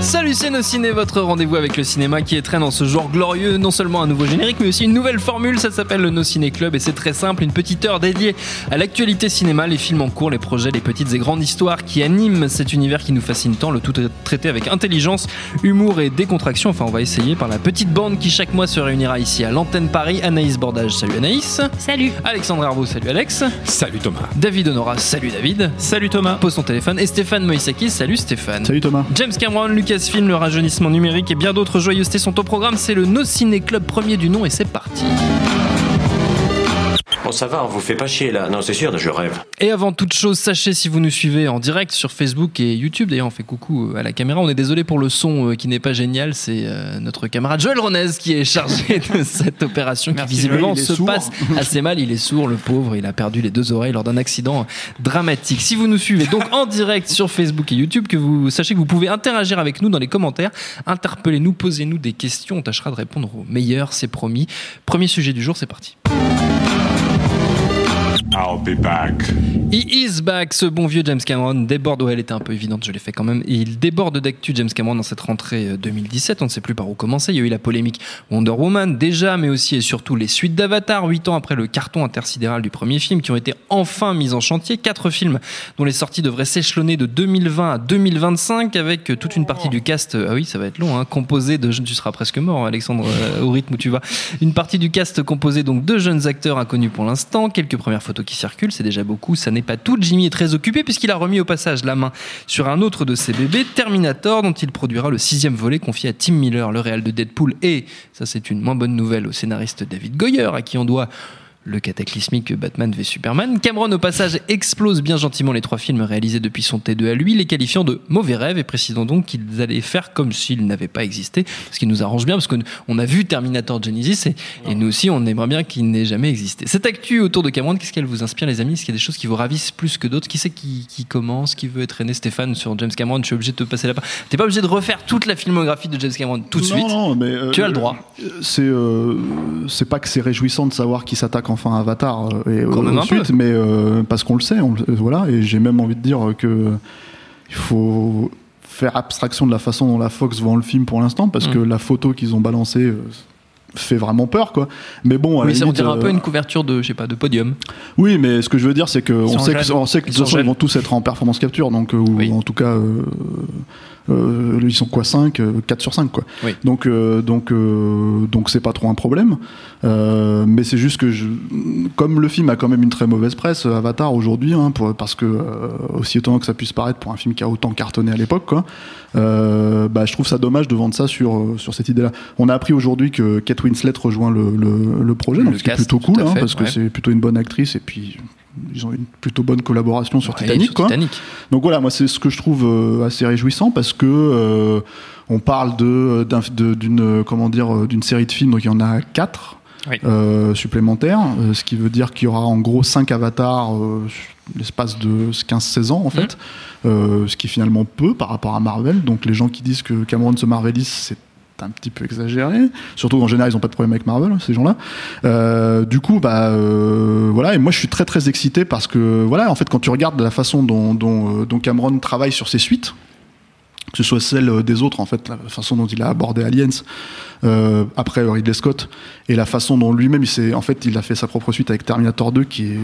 Salut c'est nos ciné, votre rendez-vous avec le cinéma qui est très dans ce genre glorieux, non seulement un nouveau générique mais aussi une nouvelle formule, ça s'appelle le No Ciné Club et c'est très simple, une petite heure dédiée à l'actualité cinéma, les films en cours, les projets, les petites et grandes histoires qui animent cet univers qui nous fascine tant, le tout est traité avec intelligence, humour et décontraction, enfin on va essayer par la petite bande qui chaque mois se réunira ici à l'antenne Paris, Anaïs Bordage, salut Anaïs. Salut. Alexandre Herbeau, salut Alex. Salut Thomas. David Honora, salut David. Salut Thomas. Pose son téléphone. Et Stéphane Moïsakis, salut Stéphane. Salut Thomas. James Cameron, Le rajeunissement numérique et bien d'autres joyeusetés sont au programme. C'est le No Ciné Club premier du nom et c'est parti. Bon, ça va, on vous fait pas chier là. Non, c'est sûr, je rêve. Et avant toute chose, sachez si vous nous suivez en direct sur Facebook et YouTube, d'ailleurs on fait coucou euh, à la caméra, on est désolé pour le son euh, qui n'est pas génial, c'est euh, notre camarade Joël Ronez qui est chargé de cette opération qui Merci, visiblement Joël, il est se sourd. passe assez mal, il est sourd le pauvre, il a perdu les deux oreilles lors d'un accident dramatique. Si vous nous suivez donc en direct sur Facebook et YouTube, que vous sachez que vous pouvez interagir avec nous dans les commentaires, interpellez-nous, posez-nous des questions, on tâchera de répondre au meilleur, c'est promis. Premier sujet du jour, c'est parti. I'll be back. He is back, ce bon vieux James Cameron. Déborde, ouais elle était un peu évidente, je l'ai fait quand même, il déborde d'actu James Cameron dans cette rentrée euh, 2017, on ne sait plus par où commencer, il y a eu la polémique Wonder Woman déjà, mais aussi et surtout les suites d'Avatar, 8 ans après le carton intersidéral du premier film, qui ont été enfin mis en chantier, quatre films dont les sorties devraient s'échelonner de 2020 à 2025, avec euh, toute une partie du cast, euh, ah oui ça va être long, hein, composé de, tu seras presque mort Alexandre, euh, au rythme où tu vas, une partie du cast composé donc de jeunes acteurs inconnus pour l'instant, quelques premières photos qui circulent, c'est déjà beaucoup, ça n'est pas tout. Jimmy est très occupé puisqu'il a remis au passage la main sur un autre de ses bébés, Terminator, dont il produira le sixième volet confié à Tim Miller, le réal de Deadpool, et, ça c'est une moins bonne nouvelle, au scénariste David Goyer, à qui on doit le cataclysmique Batman v Superman. Cameron, au passage, explose bien gentiment les trois films réalisés depuis son T2 à lui, les qualifiant de mauvais rêves et précisant donc qu'ils allaient faire comme s'ils n'avaient pas existé, ce qui nous arrange bien parce qu'on a vu Terminator Genesis et, et nous aussi on aimerait bien qu'il n'ait jamais existé. Cette actu autour de Cameron, qu'est-ce qu'elle vous inspire les amis? Est-ce qu'il y a des choses qui vous ravissent plus que d'autres? Qui c'est qui, qui commence? Qui veut être aîné? Stéphane sur James Cameron Je suis obligé de te passer la parole. T'es pas obligé de refaire toute la filmographie de James Cameron tout de Non, suite. non, mais, euh, Tu as le droit. euh, C'est euh, c'est pas que c'est réjouissant de savoir qu'il s'attaque enfin Avatar euh, et Quand au- même ensuite, mais euh, parce qu'on le sait, on euh, voilà. Et j'ai même envie de dire que il faut faire abstraction de la façon dont la Fox vend le film pour l'instant, parce Mm. que la photo qu'ils ont balancée euh, fait vraiment peur, quoi. Mais bon, la Oui, ça, on dirait un peu euh, une couverture de, je sais pas, de podium. Oui, mais ce que je veux dire, c'est que on sait, que, on sait que de Ils toute sont façon, ils jeunes. vont tous être en performance capture, donc euh, ou Oui. en tout cas, euh, euh, ils sont quoi 5 4 sur 5 quoi. Oui. Donc euh, donc euh, donc c'est pas trop un problème. Euh, mais c'est juste que je, comme le film a quand même une très mauvaise presse, Avatar aujourd'hui, hein, parce que euh, aussi étonnant que ça puisse paraître pour un film qui a autant cartonné à l'époque, quoi. Euh, bah, je trouve ça dommage de vendre ça sur euh, sur cette idée-là. On a appris aujourd'hui que Kate Winslet rejoint le, le, le projet, donc Le ce qui est cast, plutôt cool, hein, parce que c'est plutôt une bonne actrice et puis ils ont une plutôt bonne collaboration sur Ouais, Titanic, sur quoi. Titanic. Donc voilà, moi c'est ce que je trouve euh, assez réjouissant parce que euh, on parle de de- d'une comment dire euh, d'une série de films, donc il y en a quatre Oui. euh, supplémentaires, euh, ce qui veut dire qu'il y aura en gros cinq avatars euh, sur l'espace de 15-16 ans en fait, euh, ce qui est finalement peu par rapport à Marvel. Donc les gens qui disent que Cameron se marvelise, c'est un petit peu exagéré, surtout qu'en général ils ont pas de problème avec Marvel ces gens-là. Euh, du coup, bah euh, voilà, et moi je suis très très excité parce que voilà, en fait quand tu regardes la façon dont, euh, Cameron travaille sur ses suites, que ce soit celle des autres en fait, la façon dont il a abordé Aliens euh, après Ridley Scott et la façon dont lui-même en fait il a fait sa propre suite avec Terminator 2 qui est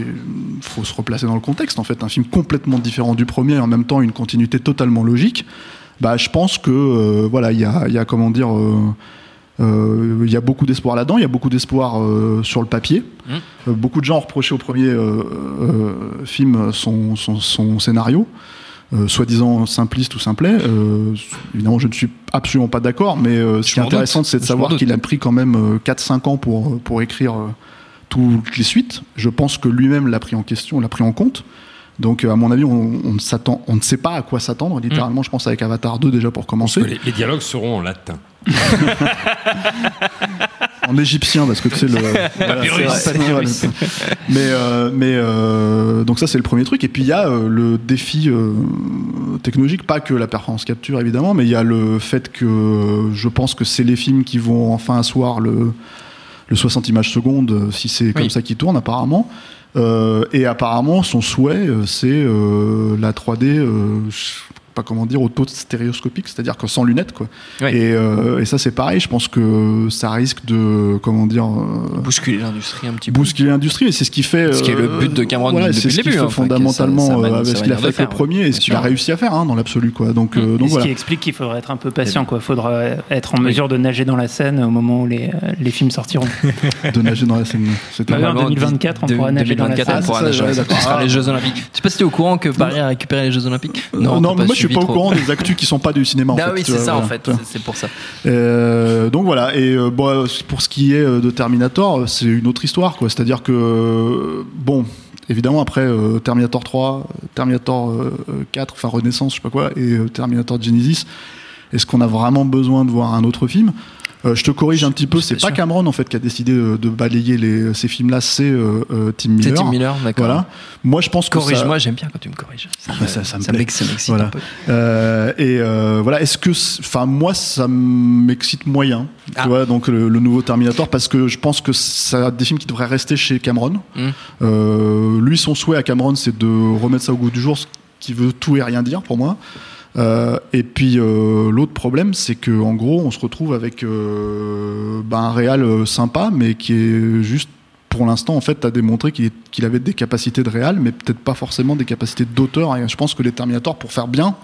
faut se replacer dans le contexte en fait. Un film complètement différent du premier et en même temps une continuité totalement logique bah je pense que euh, voilà il y a, y a comment dire euh, euh, il y a beaucoup d'espoir là-dedans, il y a beaucoup d'espoir sur le papier. Euh, beaucoup de gens ont reproché au premier film son, son, son scénario. soi-disant simpliste ou simplet. Évidemment, je ne suis absolument pas d'accord, mais ce Je qui est intéressant, c'est de Je savoir qu'il a pris quand même euh, 4-5 ans pour, pour écrire toutes les suites. Je pense que lui-même l'a pris en question, l'a pris en compte. Donc, euh, à mon avis, on, s'attend, on ne sait pas à quoi s'attendre. Littéralement, je pense avec Avatar 2 déjà pour commencer. Les, les dialogues seront en latin. en égyptien parce que tu sais le Papyrus. c'est mais euh, mais euh, donc ça c'est le premier truc et puis il y a euh, le défi technologique pas que la performance capture évidemment mais il y a le fait que je pense que c'est les films qui vont enfin asseoir le le 60 images secondes si c'est comme ça qui tourne apparemment et apparemment son souhait euh, c'est euh, la 3D euh, je sais pas comment dire auto stéréoscopique c'est-à-dire que sans lunettes quoi Oui. et, euh, et ça c'est pareil je pense que ça risque de comment dire euh, Bousculer l'industrie un petit peu. bousculer l'industrie et c'est ce qui fait Ce qui est le euh, but de Cameron voilà, depuis c'est le début, fait hein, fondamentalement ça- avec ce qu'il a fait avec le faire, premier et bien ce qu'il a réussi à faire hein, dans l'absolu quoi donc, euh, donc ce voilà qui explique qu'il faudra être un peu patient. Il faudra être en mesure de nager dans la Seine au moment où les, les films sortiront. de nager dans la scène c'était Bah en Normalement, 2024, on pourra nager dans la 2024, on Seine. pourra Ah, nager. Ce sera les Jeux Olympiques. Tu sais pas si t'es au courant que Paris a récupéré les Jeux Olympiques non, mais moi je suis pas au courant des actus qui sont pas du cinéma Ah oui, c'est ça en fait, c'est- pour ça. Euh, donc voilà, et euh, bon, pour ce qui est euh, de Terminator, c'est une autre histoire, quoi. C'est-à-dire que, bon, évidemment, après euh, Terminator 3, euh, Terminator euh, euh, 4, enfin Renaissance, je sais pas quoi, et euh, Terminator Genesis, est-ce qu'on a vraiment besoin de voir un autre film? Euh, je te corrige un petit peu, c'est pas sûr. Cameron en fait qui a décidé euh, de balayer les, ces films-là, c'est euh, Tim C'est Miller. Tim Miller, d'accord. Voilà. Moi, je pense que ça- Corrige-moi, j'aime bien quand tu me corriges. Ça, ça- ça me ça ça m'excite Voilà. un peu. Euh, et voilà, est-ce que, c'est- enfin moi, ça m'excite moyen, Ah. tu vois, donc le, le nouveau Terminator, parce que je pense que ça des films qui devraient rester chez Cameron. Mm. Euh, lui, son souhait à Cameron, c'est de remettre ça au goût du jour, ce qui veut tout et rien dire pour moi. Euh, et puis euh, l'autre problème, c'est que en gros, on se retrouve avec euh, ben, un réal euh, sympa, mais qui est juste pour l'instant, en fait, a démontré qu'il avait des capacités de réal, mais peut-être pas forcément des capacités d'auteur. Et je pense que les Terminator, pour faire bien,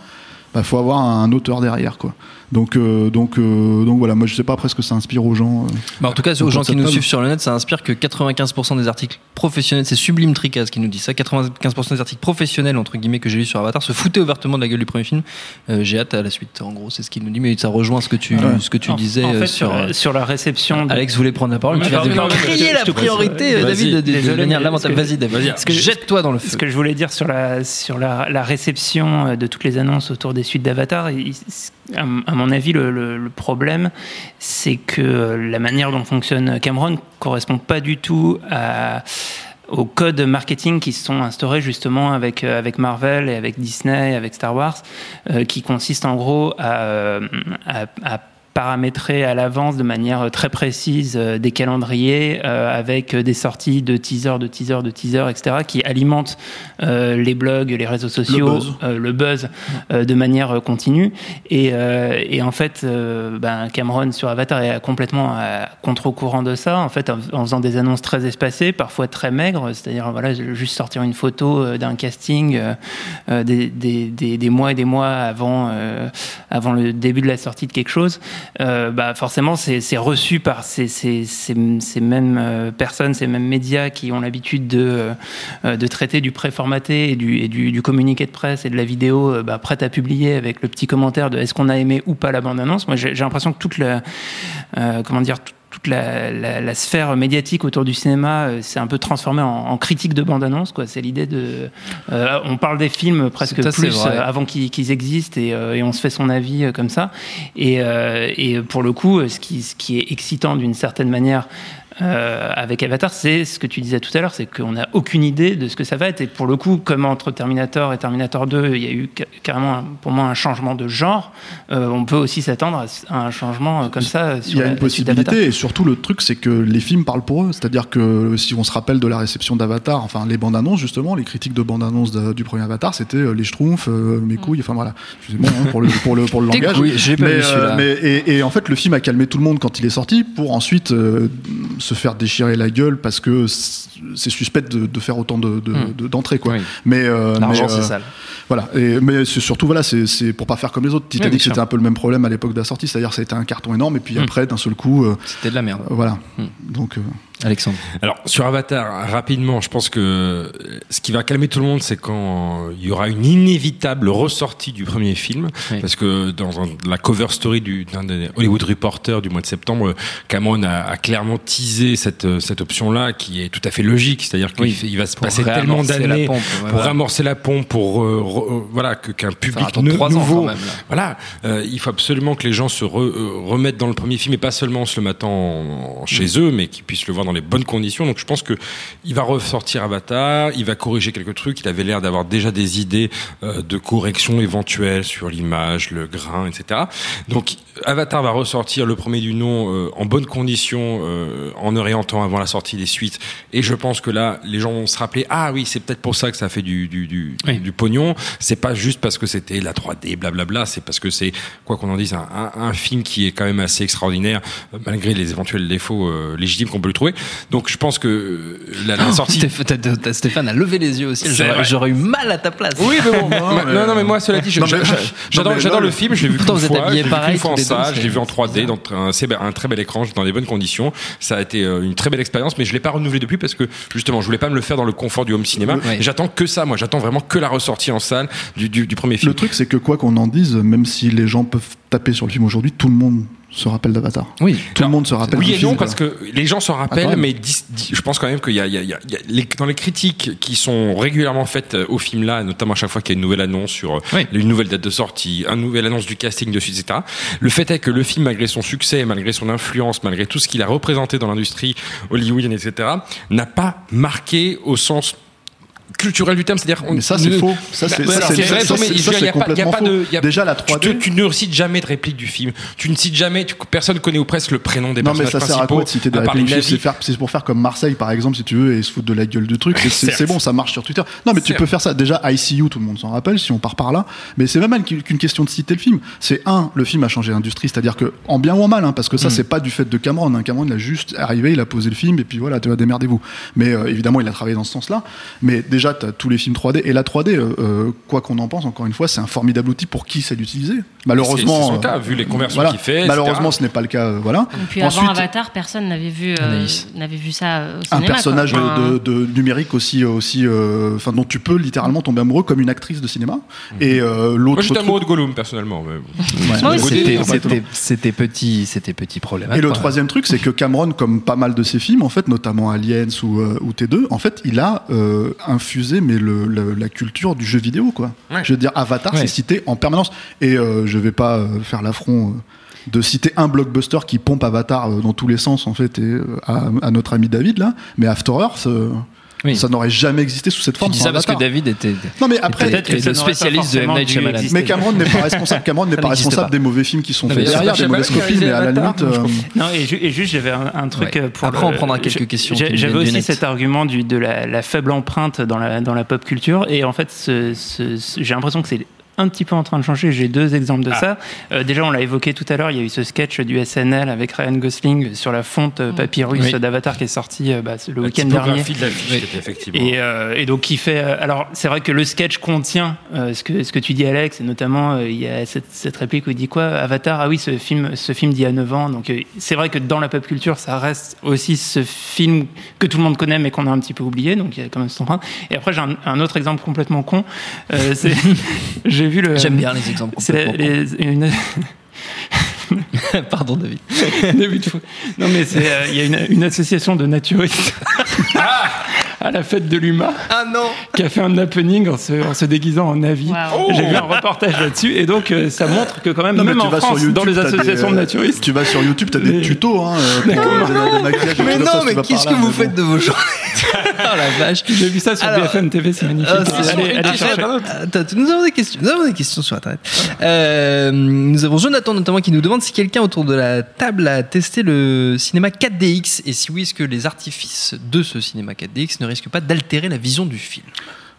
il faut avoir un auteur derrière, quoi. Donc, euh, donc, euh, donc voilà. Moi, je sais pas après ce que ça inspire aux gens. euh. Bah, en tout cas, aux gens qui nous suivent sur le net, ça inspire que 95% des articles professionnels, c'est Sublime Tricaz qui nous dit ça, 95% des articles professionnels, entre guillemets, que j'ai lu sur Avatar, se foutaient ouvertement de la gueule du premier film. Euh, j'ai hâte à la suite, en gros, c'est ce qu'il nous dit, mais ça rejoint ce que tu, Ouais. ce que tu En- disais en fait, sur, sur. la- sur la réception. de- Alex voulait prendre la parole, Mais tu je- crier la priorité, euh. David, de- manière lamentable. Vas-y, David, jette-toi dans le feu. Ce que je voulais dire sur la, sur la, la réception de toutes les annonces autour des suites d'Avatar, à mon avis, le, problème, c'est que euh, la manière dont fonctionne Cameron correspond pas du tout à aux codes marketing qui se sont instaurés justement avec, euh, avec Marvel et avec Disney, avec Star Wars, euh, qui consistent en gros à paramétrer à l'avance de manière très précise euh, des calendriers euh, avec des sorties de teasers, de teasers, de teasers, etc., qui alimentent euh, les blogs, les réseaux sociaux, buzz. euh, le buzz euh, de manière euh, continue. Et, euh, et en fait, euh, ben, Cameron sur Avatar est complètement à contre-courant de ça, en fait, en, en faisant des annonces très espacées, parfois très maigres, c'est-à-dire voilà, juste sortir une photo euh, d'un casting euh, euh, des, des, des, des mois et des mois avant, euh, avant le début de la sortie de quelque chose. Euh, bah forcément, c'est reçu par ces, mêmes euh, personnes, ces mêmes médias qui ont l'habitude de, euh, de traiter du préformaté et du, et du, du communiqué de presse et de la vidéo bah, prête à publier avec le petit commentaire de est-ce qu'on a aimé ou pas la bande-annonce? Moi, j'ai l'impression que toute la, comment dire, toute la, la, la sphère médiatique autour du cinéma euh, s'est un peu transformée en, en critique de bande-annonce. quoi. C'est l'idée de... euh, on parle des films presque plus euh, avant qu'ils qu'ils existent et, euh, et on se fait son avis euh, comme ça. Et, euh, et pour le coup, ce qui, ce qui est excitant d'une certaine manière euh, avec Avatar, c'est ce que tu disais tout à l'heure, c'est qu'on n'a aucune idée de ce que ça va être. Et pour le coup, comme entre Terminator et Terminator 2, il y a eu ca- carrément un- pour moi un changement de genre, euh, on peut aussi s'attendre à un changement euh, comme ça euh, Il sur y a la- une la possibilité, et surtout le truc, c'est que les films parlent pour eux. C'est-à-dire que si on se rappelle de la réception d'Avatar, enfin les bandes annonces justement, les critiques de bandes annonces de- du premier Avatar, c'était euh, les schtroumpfs, euh, mes couilles, enfin voilà. Excusez-moi hein, pour le pour le pour le Tes langage. couilles, j'ai pas mais, mais- et, et en fait, le film a calmé tout le monde quand il est sorti, pour ensuite euh, se faire déchirer la gueule parce que c'est suspect de, de faire autant de- de- Hmm. de- d'entrées quoi. Oui. Mais euh, L'argent, mais, c'est euh, sale. voilà, et, mais surtout voilà, c'est pour pas faire comme les autres. Titanic sûr. c'était un peu le même problème à l'époque de la sortie, c'est-à-dire été un carton énorme et puis Mm. après d'un seul coup, euh, C'était de la merde. voilà. Mm. Donc euh, Alexandre. Alors sur Avatar, rapidement, je pense que ce qui va calmer tout le monde, c'est quand il y aura une inévitable ressortie du premier film, Oui. parce que dans la cover story du d'un des Hollywood Reporter du mois de septembre, Cameron a, a clairement teasé cette cette option-là, qui est tout à fait logique, c'est-à-dire qu'il Oui, va se passer tellement d'années pompe, ouais, pour voilà. ramorcer la pompe, pour euh, re- euh, voilà que qu'un public ne- nouveau. quand même, là. Voilà, euh, il faut absolument que les gens se re- euh, remettent dans le premier film et pas seulement en se le en- chez Mm. eux, mais qu'ils puissent le voir dans les bonnes conditions. Donc je pense que il va ressortir Avatar, il va corriger quelques trucs. Il avait l'air d'avoir déjà des idées euh, de correction éventuelles sur l'image, le grain, etc. Donc Avatar va ressortir le premier du nom euh, en bonnes conditions, euh, en temps avant la sortie des suites. Et je pense que là, les gens vont se rappeler ah oui, c'est peut-être pour ça que ça fait du du du, Oui. du pognon. C'est pas juste parce que c'était la 3D, blablabla. C'est parce que c'est quoi qu'on en dise un, un, un film qui est quand même assez extraordinaire malgré les éventuels défauts euh, légitimes qu'on peut lui trouver. Donc je pense que la, la sortie. Stéphane a levé les yeux aussi. J'aurais eu mal à ta place. Oui, mais bon. non, non, mais moi, cela dit, mais- j'adore mais le film. Je l'ai vu Pourtant, vous êtes vu pareil, en salle. Je l'ai vu en c'est 3D, dans un, un très bel écran, dans des bonnes conditions. Ça a été euh, une très belle expérience, mais je l'ai pas renouvelé depuis parce que justement, je voulais pas me le faire dans le confort du home cinéma. Ouais. Et J'attends que ça, moi. J'attends vraiment que la ressortie en salle du, du, du premier film. Le truc, c'est que quoi qu'on en dise, même si les gens peuvent taper sur le film aujourd'hui, tout le monde se rappelle d'Avatar. Oui. Tout le monde se rappelle Oui et non, parce que les gens s'en Ah, rappellent, mais dis- dis- je pense quand même qu'il y a, il y a- il y a- il y a les- dans les critiques qui sont régulièrement faites euh, au film là, notamment à chaque fois qu'il y a une nouvelle annonce sur euh, Oui. une nouvelle date de sortie, une nouvelle annonce du casting dessus, etc. Le fait est que le film, malgré son succès, malgré son influence, malgré tout ce qu'il a représenté dans l'industrie hollywoodienne, etc., n'a pas marqué au sens culturel du terme, c'est-à-dire Mais ça, c'est ne- faux. Ça, c'est Bah, ça, c'est mais complètement Déjà, la tu, 3D. te- tu ne cites jamais de réplique du film. Tu ne cites jamais, tu- personne connaît ou presque le prénom des Non, mais personnages ça sert à principaux. quoi de citer des répliques. C'est pour faire comme Marseille, par exemple, si tu veux, et se foutre de la gueule du truc. C'est- bon, ça marche sur Twitter. Non, mais tu peux faire ça. Déjà, ICU, tout le monde s'en rappelle, si on part par là. Mais c'est même qu'une question de citer le film. C'est un, le film a changé l'industrie, c'est-à-dire que, en bien ou en mal, hein, parce que ça, c'est pas du fait de Cameron. Hein. Cameron, il a juste arrivé, il a posé le film, et puis voilà, tu vas démerdez-vous. Mais euh, évidemment, il a travaillé dans ce sens-là. Mais déjà, tu as tous les films 3D. Et la 3D, euh, euh, quoi qu'on en pense, encore une fois, c'est un formidable outil pour qui sait l'utiliser. Malheureusement. C'est- c'est son euh, cas, vu les conversions voilà. qu'il fait, etc. Malheureusement, ce n'est pas le cas. euh, voilà. Et puis Ensuite, avant Avatar, personne n'avait vu, euh, n'avait vu ça euh, au un personnage de, de- numérique aussi, aussi, euh, enfin dont tu peux littéralement tomber amoureux comme une actrice de cinéma. Et euh, Moi, l'autre j'étais amoureux de Gollum, personnellement. mais- Ouais. Moi aussi. C'était- Complètement. C'était c'était petit, c'était petit problème. Et le troisième truc, c'est que Cameron, comme pas mal de ses films, en fait, notamment Aliens ou, euh, ou T2, en fait, il a euh, infusé mais le, le- la culture du jeu vidéo, quoi. Ouais. Je veux dire, Avatar, Ouais. c'est cité en permanence. Et euh, je vais pas euh, faire l'affront. euh, de citer un blockbuster qui pompe Avatar euh, dans tous les sens en fait et, euh, à, à notre ami David là mais After Earth euh, Oui. ça n'aurait jamais existé sous cette Tu forme dis sans ça parce que. David était. non mais après Peut-être le spécialiste de M. Night Shyamalan. Mais Cameron n'est pas responsable. Cameron n'est pas responsable pas. des mauvais films qui sont faits derrière, des mauvaises copies, mais à la limite. Euh, Non, et, ju- et juste, j'avais un, un truc Ouais. euh, pour. Après, le- on prendra quelques questions J'avais aussi cet argument du, de la, la faible empreinte dans la, dans la pop culture. Et en fait, j'ai l'impression que c'est un petit peu en train de changer. J'ai deux exemples de Ah. ça. Euh, déjà, on l'a évoqué tout à l'heure, il y a eu ce sketch du SNL avec Ryan Gosling sur la fonte euh, papyrus Oui. d'Avatar qui est sorti euh, bah, le La week-end dernier. de l'affiche, Oui. effectivement. Et, euh, et donc qui fait. euh, alors c'est vrai que le sketch contient euh, ce que ce que tu dis Alex, et notamment euh, il y a cette, cette réplique où il dit quoi? Avatar. Ah oui, ce film ce film d'il y a 9 ans. Donc euh, c'est vrai que dans la pop culture, ça reste aussi ce film que tout le monde connaît mais qu'on a un petit peu oublié. Donc il y a quand même cette empreinte. Et après j'ai un, un autre exemple complètement con. Euh, c'est j'ai vu le. J'aime bien les exemples. C'est une. Pardon David. Fou. Non, mais c'est, euh, il y a une, une association de naturistes à la fête de l'UMA Ah non. qui a fait un happening en se, en se déguisant en avis. Waouh. J'ai vu un reportage là-dessus et donc euh, ça montre que quand même, Non, mais même tu en vas sur France, YouTube, dans les des, associations de euh, naturistes, Tu vas sur YouTube, t'as des Mais- tutos hein, euh, euh, Mais non, ça, mais qu'est-ce que vous faites de vos journées Oh la vache. j'ai vu ça sur Alors, BFM TV, c'est magnifique. Allez, allez chercher. Attends, nous avons des questions. Nous avons des questions sur Internet. Euh, nous avons Jonathan notamment qui nous demande si quelqu'un autour de la table a testé le cinéma 4DX et si oui, est-ce que les artifices de ce cinéma 4DX ne risquent pas d'altérer la vision du film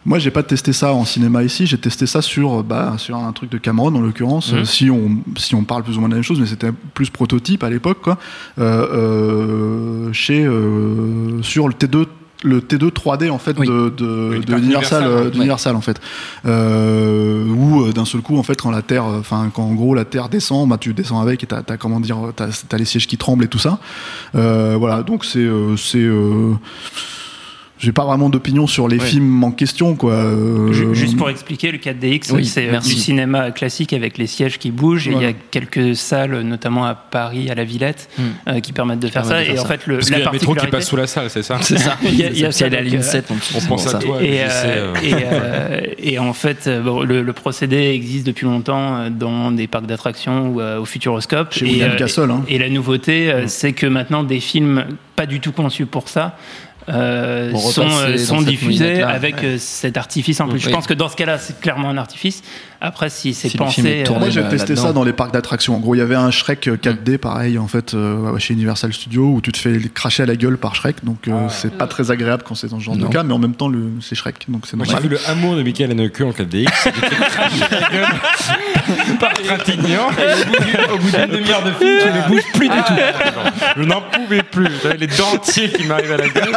Moi, j'ai pas testé ça en cinéma ici. J'ai testé ça sur, bah, sur un truc de Cameron, en l'occurrence. Mhm. Euh, Si on, si on parle plus ou moins de la même chose, mais c'était plus prototype à l'époque, quoi. Euh, euh, chez, euh, sur le T2 le T2 3D en fait Oui. de, de, Oui, de carte Universal, Universal, ouais. en fait euh, où d'un seul coup en fait quand la terre enfin quand en gros la terre descend bah tu descends avec et t'as as, comment dire t'as as les sièges qui tremblent et tout ça Euh, voilà donc c'est euh, c'est euh, j'ai pas vraiment d'opinion sur les films en question quoi Euh, Ju- Juste pour expliquer, le 4DX, Oui, c'est euh, merci. du cinéma classique avec les sièges qui bougent. Et il y a quelques salles, notamment à Paris, à la Villette, Hmm. euh, qui permettent de faire ça. de faire Et en fait, le, Parce la y a métro qui passe sous la salle, c'est ça C'est ça. Il y a- il y a Parce qu'il y a ça, la ligne euh, 7 en dessous. on pense à toi. Et, euh, euh, euh, en fait, bon, le, le procédé existe depuis longtemps dans des parcs d'attractions ou euh, au Futuroscope. Chez et, William Castle, hein. et la nouveauté, euh, c'est que maintenant, des films pas du tout conçus pour ça. Euh, sont, euh, sont diffusés avec ouais. euh, cet artifice en plus. Je pense que dans ce cas-là, c'est clairement un artifice. Après, si c'est Si pensé, tourné, Moi euh, j'ai testé ça dans les parcs d'attractions. En gros, il y avait un Shrek euh, 4D pareil en fait euh, chez Universal Studios où tu te fais cracher à la gueule par Shrek. Donc euh, c'est pas très agréable quand c'est dans ce genre Non. de cas, mais en même temps le- c'est Shrek, donc c'est Moi, j'ai normal. vu le hameau de Michael Haneke en 4DX. Il était craché à la gueule par Trintignant. au bout d'une demi-heure de film, tu ne bouges plus du tout. Je n'en pouvais plus. J'avais les dentiers qui m'arrivaient à la gueule.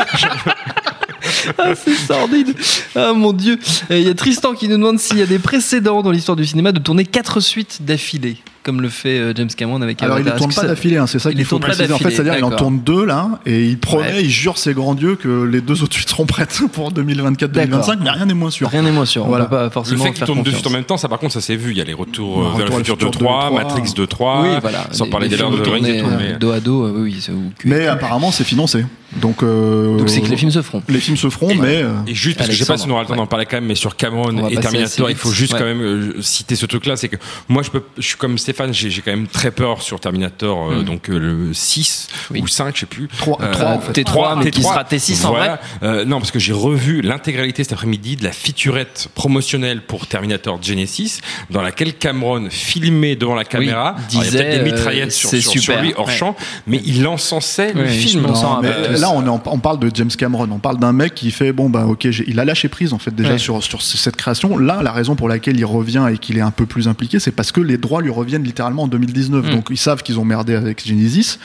Ah, c'est sordide. Ah mon dieu. Et Il y a Tristan qui nous demande s'il y a des précédents dans l'histoire du cinéma de tourner quatre suites d'affilée, comme le fait euh, James Cameron avec Alors il ne Avatar. tourne pas ça- d'affilée, hein, c'est ça Il qu'il les faut tourne préciser. En fait, c'est-à-dire il en tourne deux là, et il promet, Ouais. il jure ses grands dieux que les deux autres suites seront prêtes pour 2024-2025, mais rien n'est moins sûr. Rien n'est moins sûr. Voilà. On peut pas Le forcément fait qu'ils faire tournent deux suites en même temps, ça par contre, ça s'est vu. Il y a les retours euh, vers le futur le futur 2 3, 2, 3. Matrix 2 3. Oui, voilà. Sans Les- parler des the Rings et tournés, tout. euh, mais- dos à dos, euh, oui. Mais apparemment c'est financé. Donc, euh, Donc c'est que les films se feront. les films se feront, Et- mais euh, Et juste parce que je sais pas si on aura le temps ouais. d'en parler quand même, mais sur Cameron et Terminator, il faut juste Ouais. quand même euh, citer ce truc-là, c'est que moi je peux, je suis comme Stéphane, j'ai quand même très peur sur Terminator, euh, Mm. donc euh, le 6 Oui. ou 5, je sais plus. 3, Euh, 3 en fait. T3, mais qui T3. sera T6 en Voilà. vrai. Euh, non, parce que j'ai revu l'intégralité cet après-midi de la featurette promotionnelle pour Terminator Genesis, dans laquelle Cameron filmait devant la caméra. Alors, il y a disait, peut-être des euh, mitraillettes sur, lui hors Ouais. champ, mais il encensait le film. Là, on, en- on parle de James Cameron. On parle d'un mec qui fait bon bah ok, il a lâché prise en fait déjà Ouais. sur sur cette création. Là, la raison pour laquelle il revient et qu'il est un peu plus impliqué, c'est parce que les droits lui reviennent littéralement en 2019. Mm. Donc ils savent qu'ils ont merdé avec Genesis.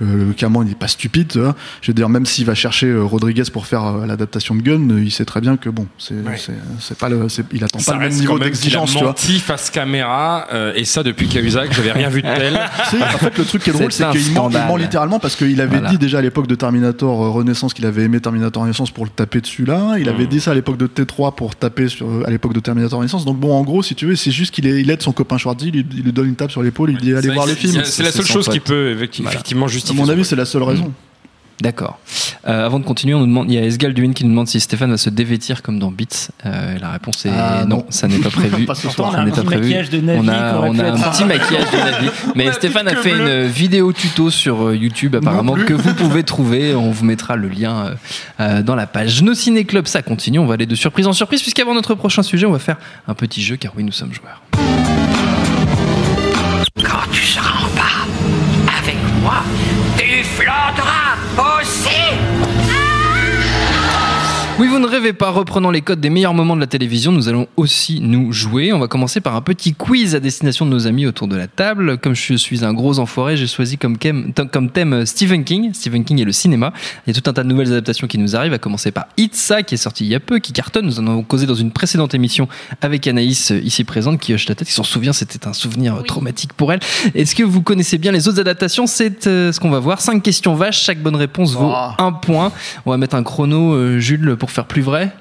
Le, le Cameron, il est pas stupide. tu vois. Je veux dire, même s'il va chercher euh, Rodriguez pour faire euh, l'adaptation de Gun, euh, il sait très bien que bon, c'est c'est- c'est pas le, c'est- il attend Ça pas le même niveau a d'exigence, tu vois. menti face caméra, euh, et ça depuis Cahuzac, j'avais rien vu de tel. Si, en fait, le truc qui est drôle, C'est qu'il ment, il littéralement parce qu'il avait Voilà. dit déjà à l'époque de Terminator euh, Renaissance qu'il avait aimé Terminator Renaissance pour le taper dessus là. Il avait dit ça à l'époque de T3 pour taper sur, euh, à l'époque de Terminator Renaissance. Donc bon, en gros, si tu veux, c'est juste qu'il est- il aide son copain Schwarzy, il, lui- il lui donne une tape sur l'épaule, il dit allez voir vrai le que film. c'est- la seule chose qui peut effecti- Voilà. À mon avis, c'est la seule raison. D'accord. Euh, avant de continuer, on nous demande, il y a Esgal Duin qui nous demande si Stéphane va se dévêtir comme dans Beats. Euh, la réponse est Ah, non, non. ça n'est pas prévu. Pas ce Pourtant, soir. on a Ça un petit prévu. maquillage de Navi on a, on un petit maquillage de Navi. Mais Stéphane a fait une vidéo tuto sur euh, YouTube apparemment que vous pouvez trouver. On vous mettra le lien euh, dans la page. Nos Ciné Club, ça continue. On va aller de surprise en surprise puisqu'avant notre prochain sujet, on va faire un petit jeu car oui, nous sommes joueurs. Quand tu seras en bas, avec moi, Oui, vous ne rêvez pas, reprenant les codes des meilleurs moments de la télévision, nous allons aussi nous jouer. On va commencer par un petit quiz à destination de nos amis autour de la table. Comme je suis un gros enfoiré, j'ai choisi comme, thème euh, Stephen King. Stephen King et le cinéma. Il y a tout un tas de nouvelles adaptations qui nous arrivent, à commencer par Itza, qui est sorti il y a peu, qui cartonne. Nous en avons causé dans une précédente émission avec Anaïs, euh, ici présente, qui hoche la tête, qui s'en souvient, c'était un souvenir euh, traumatique pour elle. Est-ce que vous connaissez bien les autres adaptations? C'est euh, ce qu'on va voir. Cinq questions vaches, chaque bonne réponse vaut Oh. un point. On va mettre un chrono, euh, Jules, pour faire plus vrai.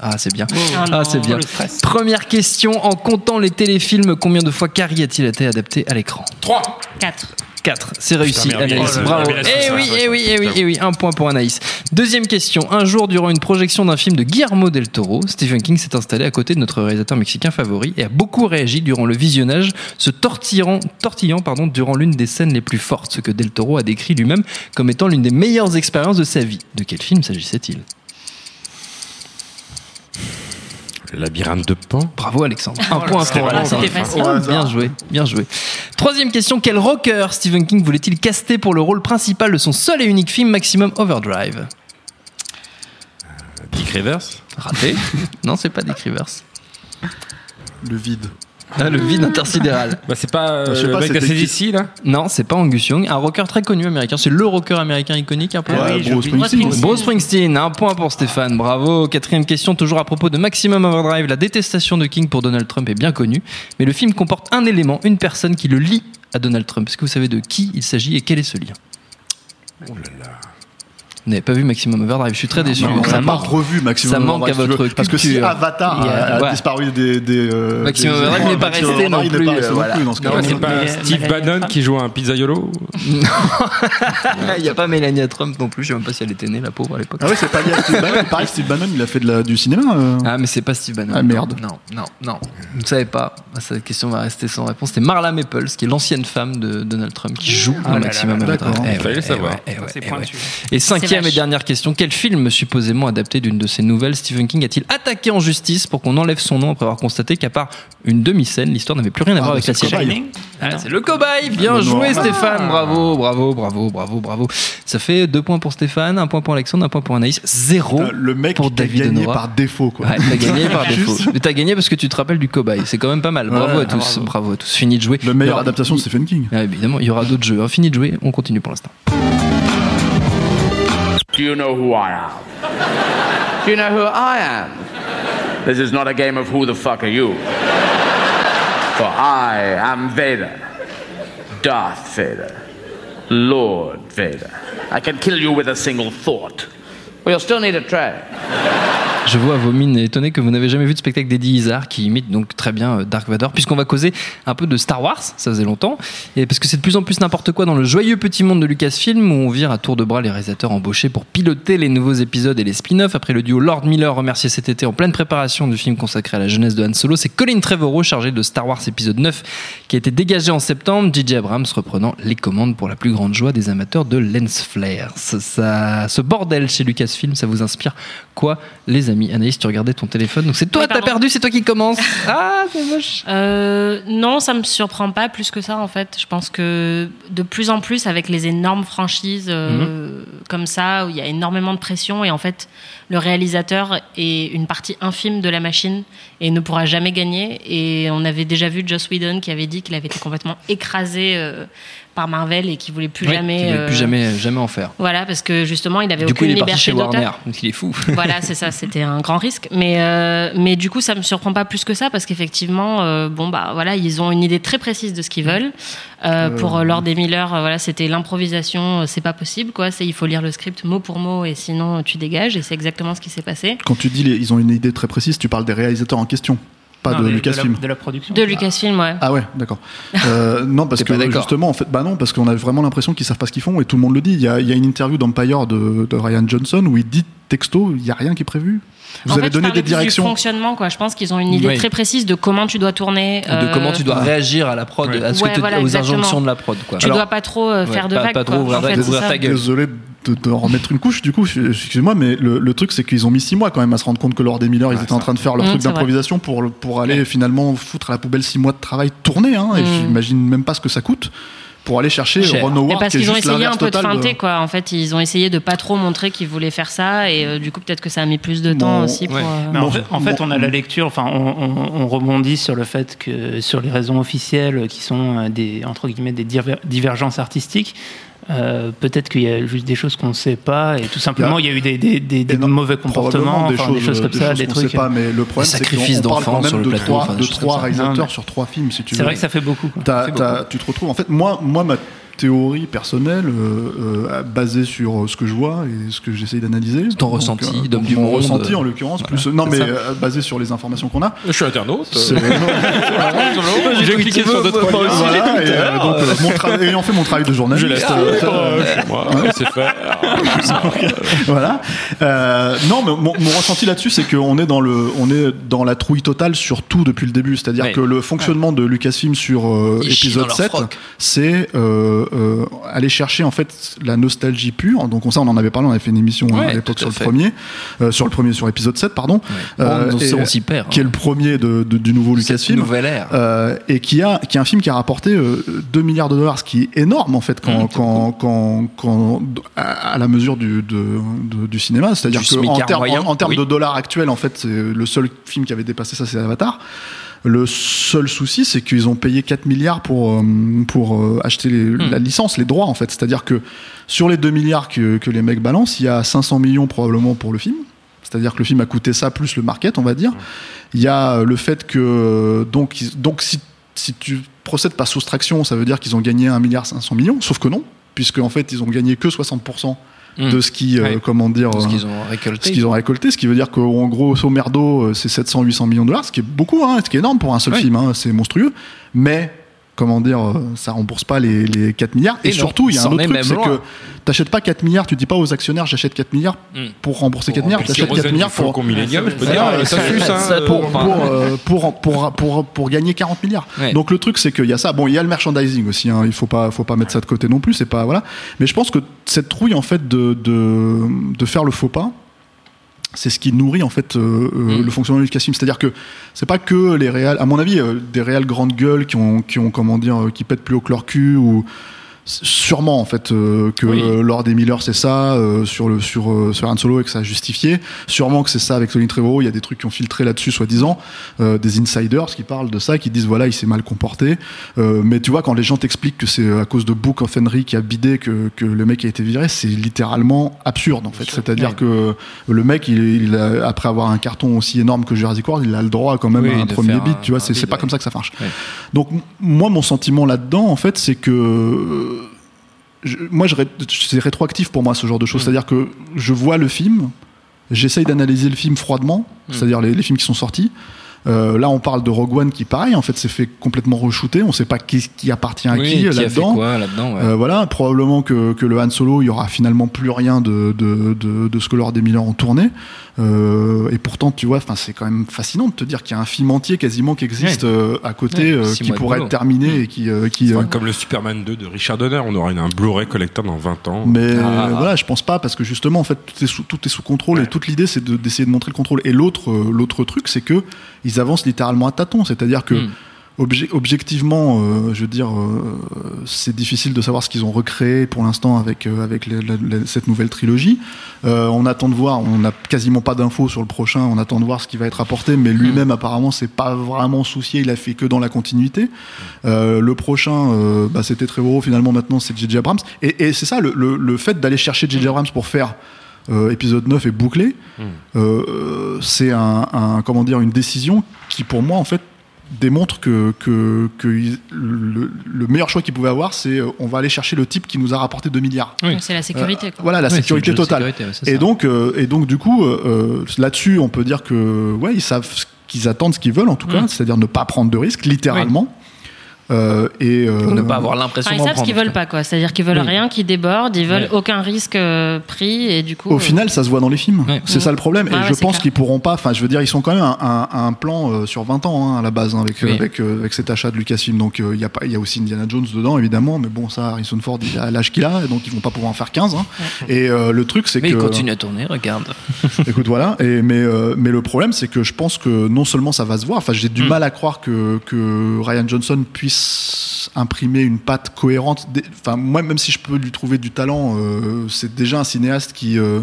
Ah, c'est bien. Ah, c'est bien. le stress. Première question, en comptant les téléfilms, combien de fois Carrie a-t-il été adapté à l'écran? 3 4. 4. C'est réussi, Putain, Anaïs. oh Bravo. Eh ça, oui, eh oui, eh oui, eh oui. Un point pour Anaïs. Deuxième question. Un jour, durant une projection d'un film de Guillermo del Toro, Stephen King s'est installé à côté de notre réalisateur mexicain favori et a beaucoup réagi durant le visionnage, se tortillant, tortillant pardon, durant l'une des scènes les plus fortes, ce que del Toro a décrit lui-même comme étant l'une des meilleures expériences de sa vie. De quel film s'agissait-il Le labyrinthe de Pan. Bravo Alexandre. Un point c'était pour Alexandre. Bien joué, bien joué. Troisième question, quel rocker Stephen King voulait-il caster pour le rôle principal de son seul et unique film Maximum Overdrive? Dick Rivers? Raté Non, c'est pas Dick Rivers. Le vide. Ah, le vide intersidéral. Bah, c'est pas euh, le pas, mec d'ACDC, là? Non, c'est pas Angus Young, un rocker très connu américain. C'est le rocker américain iconique un peu. Ouais, oui, Bruce. Springsteen. Bruce Springsteen, un point pour Stéphane, bravo. Quatrième question, toujours à propos de Maximum Overdrive. La détestation de King pour Donald Trump est bien connue, mais le film comporte un élément, une personne qui le lie à Donald Trump. Est-ce que vous savez de qui il s'agit et quel est ce lien? Oh là là. Vous n'avez pas vu Maximum Overdrive, je suis très déçu. Non, ça manque, revu Maximum ça manque à votre culture. Parce que si Avatar a, a disparu des. Euh, Maximum des Overdrive n'est pas resté non plus. Euh, voilà. plus c'est pas Steve Bannon qui joue un pizzaiolo Il n'y a pas Melania Trump non plus, je ne sais même pas si elle était née, la pauvre à l'époque. Ah oui, c'est pas lié à Steve Bannon. Pareil, Steve Bannon, il a fait de la, du cinéma. Euh. Ah, mais c'est pas Steve Bannon. Ah merde. Non, non, non. Vous ne savez pas. Cette question va rester sans réponse. C'est Marla Maples, qui est l'ancienne femme de Donald Trump, qui ah joue dans Maximum Overdrive. Eh il fallait eh savoir. Eh Et cinquième et dernière question. Quel film supposément adapté d'une de ses nouvelles Stephen King a-t-il attaqué en justice pour qu'on enlève son nom après avoir constaté qu'à part une demi-scène, l'histoire n'avait plus rien à Ah, voir avec la série. Ah, C'est le cobaye. Bien Le joué, noir. Stéphane. Bravo, bravo, bravo, bravo, bravo. Ça fait deux points pour Stéphane, un point pour Alexandre, un point pour Anaïs, zéro. Le mec pour David gagné Honora. par défaut, quoi. Ouais, t'as gagné par défaut. Mais t'as gagné parce que tu te rappelles du cobaye. C'est quand même pas mal. Bravo Ouais, à tous. bravo. Bravo. à tous. Fini de jouer. Le meilleure aura- adaptation de Stephen King. Ah, évidemment, il y aura d'autres jeux. hein. Fini de jouer. On continue pour l'instant. Do you know who I am? Do you know who I am? This is not a game of who the fuck are you. For I am Vader. Darth Vader. Lord Vader. I can kill you with a single thought. But you'll still need a tray. Je vois vos mines étonnées que vous n'avez jamais vu de spectacle d'Eddie Izzard qui imite donc très bien euh, Dark Vador, puisqu'on va causer un peu de Star Wars, ça faisait longtemps, et parce que c'est de plus en plus n'importe quoi dans le joyeux petit monde de Lucasfilm où on vire à tour de bras les réalisateurs embauchés pour piloter les nouveaux épisodes et les spin-offs. Après le duo Lord Miller remercié cet été en pleine préparation du film consacré à la jeunesse de Han Solo, c'est Colin Trevorrow chargé de Star Wars épisode 9 qui a été dégagé en septembre, J.J. Abrams reprenant les commandes pour la plus grande joie des amateurs de lens flare. Ça, ça- ce bordel chez Lucasfilm, ça vous inspire quoi, les amis? Anaïs, tu regardais ton téléphone, donc c'est toi, Oui, t'as perdu, c'est toi qui commence. Ah, c'est moche. Euh, non, ça me surprend pas plus que ça en fait. Je pense que de plus en plus avec les énormes franchises euh, comme ça où il y a énormément de pression et en fait le réalisateur est une partie infime de la machine et ne pourra jamais gagner. Et on avait déjà vu Joss Whedon qui avait dit qu'il avait été complètement écrasé euh, par Marvel et qu'il voulait plus Oui, jamais. qui voulait euh, plus jamais, jamais en faire. Voilà, parce que justement il avait Du coup, aucune il est parti liberté chez d'auteur. Warner, donc il est fou. Voilà, c'est ça, c'était un grand risque. Mais, euh, mais du coup, ça me surprend pas plus que ça parce qu'effectivement, euh, bon, bah voilà, ils ont une idée très précise de ce qu'ils veulent. Euh, Pour euh, Lord et Miller, euh, voilà, c'était l'improvisation, euh, c'est pas possible, quoi. C'est il faut lire le script mot pour mot et sinon euh, tu dégages. Et c'est exactement ce qui s'est passé. Quand tu dis les- ils ont une idée très précise, tu parles des réalisateurs en question, pas Non, de Lucasfilm. De la, de la production. De Lucasfilm, ouais. Ah ouais, d'accord. Euh, non, parce que d'accord justement, en fait, bah non, parce qu'on a vraiment l'impression qu'ils savent pas ce qu'ils font et tout le monde le dit. Il y a, il y a une interview d'Empire de, de Ryan Johnson où il dit texto, il y a rien qui est prévu. Vous en avez fait, donné des directions. Du fonctionnement, quoi. Je pense qu'ils ont une idée Oui. très précise de comment tu dois tourner. de euh, comment tu dois réagir à la prod, à ce Ouais, que te- voilà, aux exactement. injonctions de la prod. Quoi. Tu dois pas trop euh, Ouais, faire de pas- vagues. pas trop quoi. ouvrir En fait, ouvrir ta gueule. Désolé de, de remettre une couche, du coup, excusez-moi, mais le, le truc, c'est qu'ils ont mis six mois quand même à se rendre compte que Lord et Miller, ils étaient en train de faire leur Mm, truc d'improvisation pour, pour aller finalement foutre à la poubelle six mois de travail tourné, hein, et Mm. j'imagine même pas ce que ça coûte pour aller chercher Cher. Ron Howard, parce qu'ils ont essayé un peu de feinter, quoi. En fait, ils ont essayé de pas trop montrer qu'ils voulaient faire ça, et euh, du coup, peut-être que ça a mis plus de temps Bon, aussi pour. ouais. euh, Mais en Bon, fait, en bon, fait, on a la lecture, enfin, on, on- on rebondit sur le fait que sur les raisons officielles qui sont euh, des entre guillemets des diver- divergences artistiques. Euh, Peut-être qu'il y a juste des choses qu'on ne sait pas et tout simplement il y a eu des, des, des- des Et non, mauvais comportements, enfin, des choses comme ça, choses des trucs. sait pas, mais le problème, c'est qu'on parle sur le de plateau, trois, enfin, des de trois ça. réalisateurs Non, mais- sur trois films, si tu veux. C'est vrai que ça fait beaucoup. quoi. T'as- C'est t'as- beaucoup. tu te retrouves. En fait, moi, moi ma théorie personnelle, euh, euh, basée sur ce que je vois et ce que j'essaye d'analyser. Ton Donc, ressenti, euh, d'homme donc du mon monde. ressenti en l'occurrence, plus non mais euh, basé sur les informations qu'on a. Je suis internaute. C'est- J'ai cliqué sur d'autres Voilà, et, euh, donc, euh, mon tra- ayant fait mon travail de journaliste, Je laisse euh, euh, chez moi. C'est fait. voilà. Euh, non, mais mon, mon ressenti là-dessus, c'est qu'on est dans le, on est dans la trouille totale sur tout depuis le début. C'est-à-dire que le fonctionnement de Lucasfilm sur euh, épisode leur 7, froc. c'est euh, euh, aller chercher en fait la nostalgie pure. Donc on ça, on en avait parlé, on avait fait une émission hein, Ouais, à l'époque à sur le fait. premier, euh, sur le premier, sur épisode 7, pardon. Euh, et- on s'y perd. qui est le premier de, de- du nouveau Lucasfilm. nouvelle ère. Euh, et qui a qui est un film qui a rapporté euh, 2 milliards de dollars, ce qui est énorme en fait quand Mmh, quand, quand, quand à, la mesure du de, du cinéma, c'est-à-dire Du que en termes moyen, en, en termes oui. de dollars actuels en fait, c'est le seul film qui avait dépassé ça, c'est Avatar. Le seul souci, c'est qu'ils ont payé 4 milliards pour, euh, pour euh, acheter les- Hmm. la licence, les droits, en fait. C'est-à-dire que sur les 2 milliards que, que les mecs balancent, il y a 500 millions probablement pour le film. C'est-à-dire que le film a coûté ça plus le market, on va dire. Il y a euh, le fait que. Donc, donc si, si tu procèdes par soustraction, ça veut dire qu'ils ont gagné 1 milliard 500 millions, sauf que non, puisque en fait, ils ont gagné que 60% de ce qui, euh. Ouais. comment dire, Ce euh, qu'ils ont récolté. ce qu'ils ont récolté, ce qui veut dire qu'en gros, au merdo, euh, c'est 700-800 millions de dollars, ce qui est beaucoup, hein, ce qui est énorme pour un seul Ouais. film, hein, c'est monstrueux. Mais, comment dire, euh, ça rembourse pas les, les 4 milliards. Et, Et non, surtout, il y a un autre truc, c'est que t'achètes pas 4 milliards, tu dis pas aux actionnaires, j'achète 4 milliards Mm. pour rembourser 4 Pour milliards, t'achètes les 4 milliards pour. Pour, euh, pour, pour, pour, pour gagner 40 milliards. Ouais. Donc le truc c'est qu'il y a ça. Bon, il y a le merchandising aussi. Hein, il faut pas, faut pas mettre ça de côté non plus. C'est pas voilà. Mais je pense que cette trouille en fait de de, de faire le faux pas. C'est ce qui nourrit en fait euh, euh, Mm. le fonctionnement du casting. C'est-à-dire que c'est pas que les réals, à mon avis, euh, des réals grandes gueules qui ont, qui ont comment dire, euh, qui pètent plus haut que leur cul ou sûrement en fait euh, que Oui. Lord et Miller c'est ça euh, sur le sur euh, sur Han Solo et que ça a justifié sûrement que c'est ça avec Tony Trevorrow il y a des trucs qui ont filtré là-dessus soi-disant des insiders qui parlent de ça qui disent voilà il s'est mal comporté mais tu vois quand les gens t'expliquent que c'est à cause de Book of Henry qui a bidé que, que le mec a été viré c'est littéralement absurde en fait c'est-à-dire Ouais. que le mec il, il a- après avoir un carton aussi énorme que Jurassic World il a le droit quand même Oui, à un premier bid tu vois c'est pas ouais. comme ça que ça marche Ouais. donc moi mon sentiment là-dedans en fait c'est que je- moi je c'est rétroactif pour moi ce genre de Mm. choses c'est-à-dire que je vois le film j'essaye d'analyser le film froidement Mm. c'est-à-dire les, les films qui sont sortis Euh, là on parle de Rogue One qui pareil en fait s'est fait complètement re-shooter on sait pas qui, qui appartient à Oui, qui, qui a fait là-dedans quoi là-dedans ouais. euh, voilà, probablement que, que le Han Solo, il y aura finalement plus rien de, de, de, de ce que Lord et Miller ont tourné. Euh, et pourtant, tu vois, enfin, c'est quand même fascinant de te dire qu'il y a un film entier quasiment qui existe Ouais. euh, à côté, Ouais, euh, qui pourrait être terminé et qui, euh, qui euh, Comme le Superman 2 de Richard Donner, on aura une- un Blu-ray collector dans 20 ans. mais Ah. euh, voilà, je pense pas parce que justement, en fait, tout est sous, tout est sous contrôle et toute l'idée, c'est de- d'essayer de montrer le contrôle. Et l'autre, euh, l'autre truc, c'est que ils avancent littéralement à tâtons, c'est-à-dire que Mm. obje- objectivement, euh, je veux dire, euh, c'est difficile de savoir ce qu'ils ont recréé pour l'instant avec euh, avec cette nouvelle trilogie. On attend de voir, on n'a quasiment pas d'infos sur le prochain. On attend de voir ce qui va être apporté, mais lui-même apparemment, c'est pas vraiment soucié. Il a fait que dans la continuité. Le prochain, bah, c'était Trevorrow. Finalement, maintenant, c'est J.J. Abrams. Et, et c'est ça, le, le- le fait d'aller chercher J.J. Abrams pour faire euh, épisode 9 et bouclé, euh, c'est un, un- comment dire, une décision qui, pour moi, en fait, démontre que, que, que il- le, le meilleur choix qu'ils pouvaient avoir, c'est euh, on va aller chercher le type qui nous a rapporté 2 milliards. Oui. C'est la sécurité. quoi. Voilà, la sécurité totale. sécurité, ouais, c'est Et donc, euh, et donc, du coup, là-dessus, on peut dire que, ouais, ils savent ce qu'ils attendent, ce qu'ils veulent, en tout cas, Mm. c'est-à-dire ne pas prendre de risques, littéralement. Euh, et euh, Pour ne pas avoir l'impression Enfin, ils savent ce qu'ils veulent pas, quoi. C'est-à-dire qu'ils veulent Oui. rien qui déborde, ils veulent Ouais. aucun risque euh, pris, et du coup. Au euh, final, ça se voit dans les films. Ouais. C'est ça le problème. Ah et ouais, je pense qu'ils pourront pas. Enfin, je veux dire, ils sont quand même un, un- un plan euh, sur 20 ans hein, à la base hein, avec, Oui. avec, euh, avec cet achat de Lucasfilm. Donc, euh, il y a pas, il y a aussi Indiana Jones dedans, évidemment. Mais bon, ça, Harrison Ford, il a l'âge qu'il a, donc ils vont pas pouvoir en faire 15. hein. Et euh, le truc, c'est Mais que. il continue à tourner, regarde. Écoute, voilà. Et, mais, euh, mais le problème, c'est que je pense que non seulement ça va se voir, enfin, j'ai du Mm. mal à croire que, que Ryan Johnson puisse imprimer une patte cohérente. Enfin, moi, même si je peux lui trouver du talent, euh, c'est déjà un cinéaste qui. euh,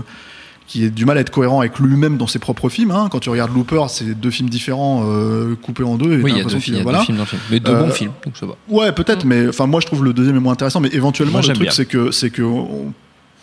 qui a du mal à être cohérent avec lui-même dans ses propres films. hein. Quand tu regardes Looper, c'est deux films différents euh, coupés en deux. Et Oui, il y a deux films, il y qu'il- a voilà. deux films dans le film. Mais deux Euh, bons films, donc ça va. Ouais, peut-être, mais enfin moi je trouve le deuxième est moins intéressant. Mais éventuellement, Moi, le truc c'est que c'est que on-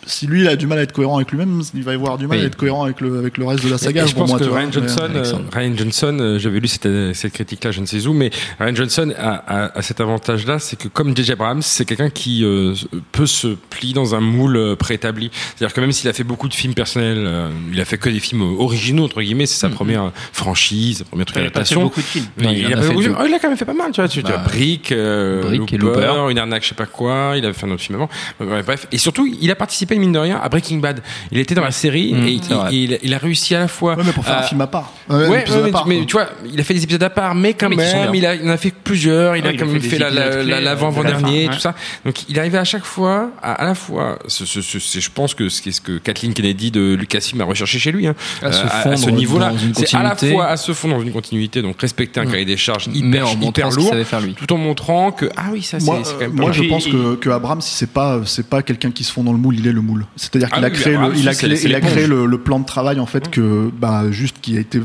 si lui il a du mal à être cohérent avec lui-même, il va y avoir du mal Oui. à être cohérent avec le avec le reste de la saga. Et je pour pense moi, que. Ryan Johnson, euh. Ryan Johnson, euh, j'avais lu cette, cette critique-là, je ne sais où, mais Ryan Johnson a, a- a cet avantage-là, c'est que comme J.J. Abrams, c'est quelqu'un qui euh, peut se plier dans un moule préétabli. C'est-à-dire que même s'il a fait beaucoup de films personnels, euh, il a fait que des films originaux entre guillemets. C'est sa première franchise, sa première truc Il a pas fait d'adaptation. beaucoup de films. Mais Non, il, a a fait fait beaucoup- deux. oh, il a quand même fait pas mal, tu vois. Tu, tu Bah, as Brick, euh, Brick et Looper, Looper. une arnaque, je sais pas quoi. Il a fait un autre film avant. Ouais, bref. Et surtout, il a participé, mine de rien, à Breaking Bad. Il était dans la série Mmh, et, il, il- il a réussi à la fois. Ouais, mais pour faire un film à part. Ouais, mais, à part, mais quoi. tu vois, il a fait des épisodes à part, mais quand Mais même, il, a, il en a fait plusieurs. Il Ah, a quand fait même fait la- la- l'avant-avant-dernier, ouais. tout ça. Donc, il arrivait à chaque fois, à, à la fois, ce, ce, ce- c'est- je pense que c'est ce que Kathleen Kennedy de Lucasfilm a recherché chez lui, hein, À se euh, ce niveau-là. C'est à la fois à se fondre dans une continuité, donc respecter un Mm. cahier des charges hyper, lourd, tout en montrant que, ah oui, ça, c'est quand euh, même moi je pense que, que Abrams, si c'est pas c'est pas quelqu'un qui se fond dans le moule, il est le moule. C'est-à-dire qu'il Ah a oui, créé le, il a créé, il a créé le, le plan de travail en fait que bah juste qui a été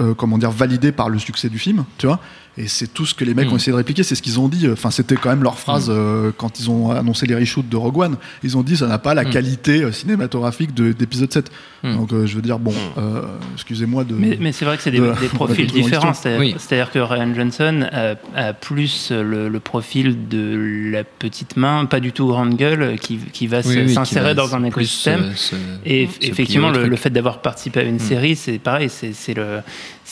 euh, comment dire validé par le succès du film, tu vois. Et c'est tout ce que les mecs Mm. ont essayé de répliquer, c'est ce qu'ils ont dit. Enfin, c'était quand même leur phrase Mm. euh, quand ils ont annoncé les reshoots de Rogue One. Ils ont dit ça n'a pas la Mm. qualité euh, cinématographique de- d'épisode 7. Mm. Donc euh, je veux dire, bon, euh, excusez-moi de. Mais, mais c'est vrai que c'est des, de- des profils de- différents. C'est-à-dire Oui. que Ryan Johnson a, a plus le, le profil de la petite main, pas du tout grande gueule, qui, qui va Oui, oui, s'insérer dans un écosystème. Et effectivement, le, fait d'avoir participé à une série, c'est pareil. C'est le,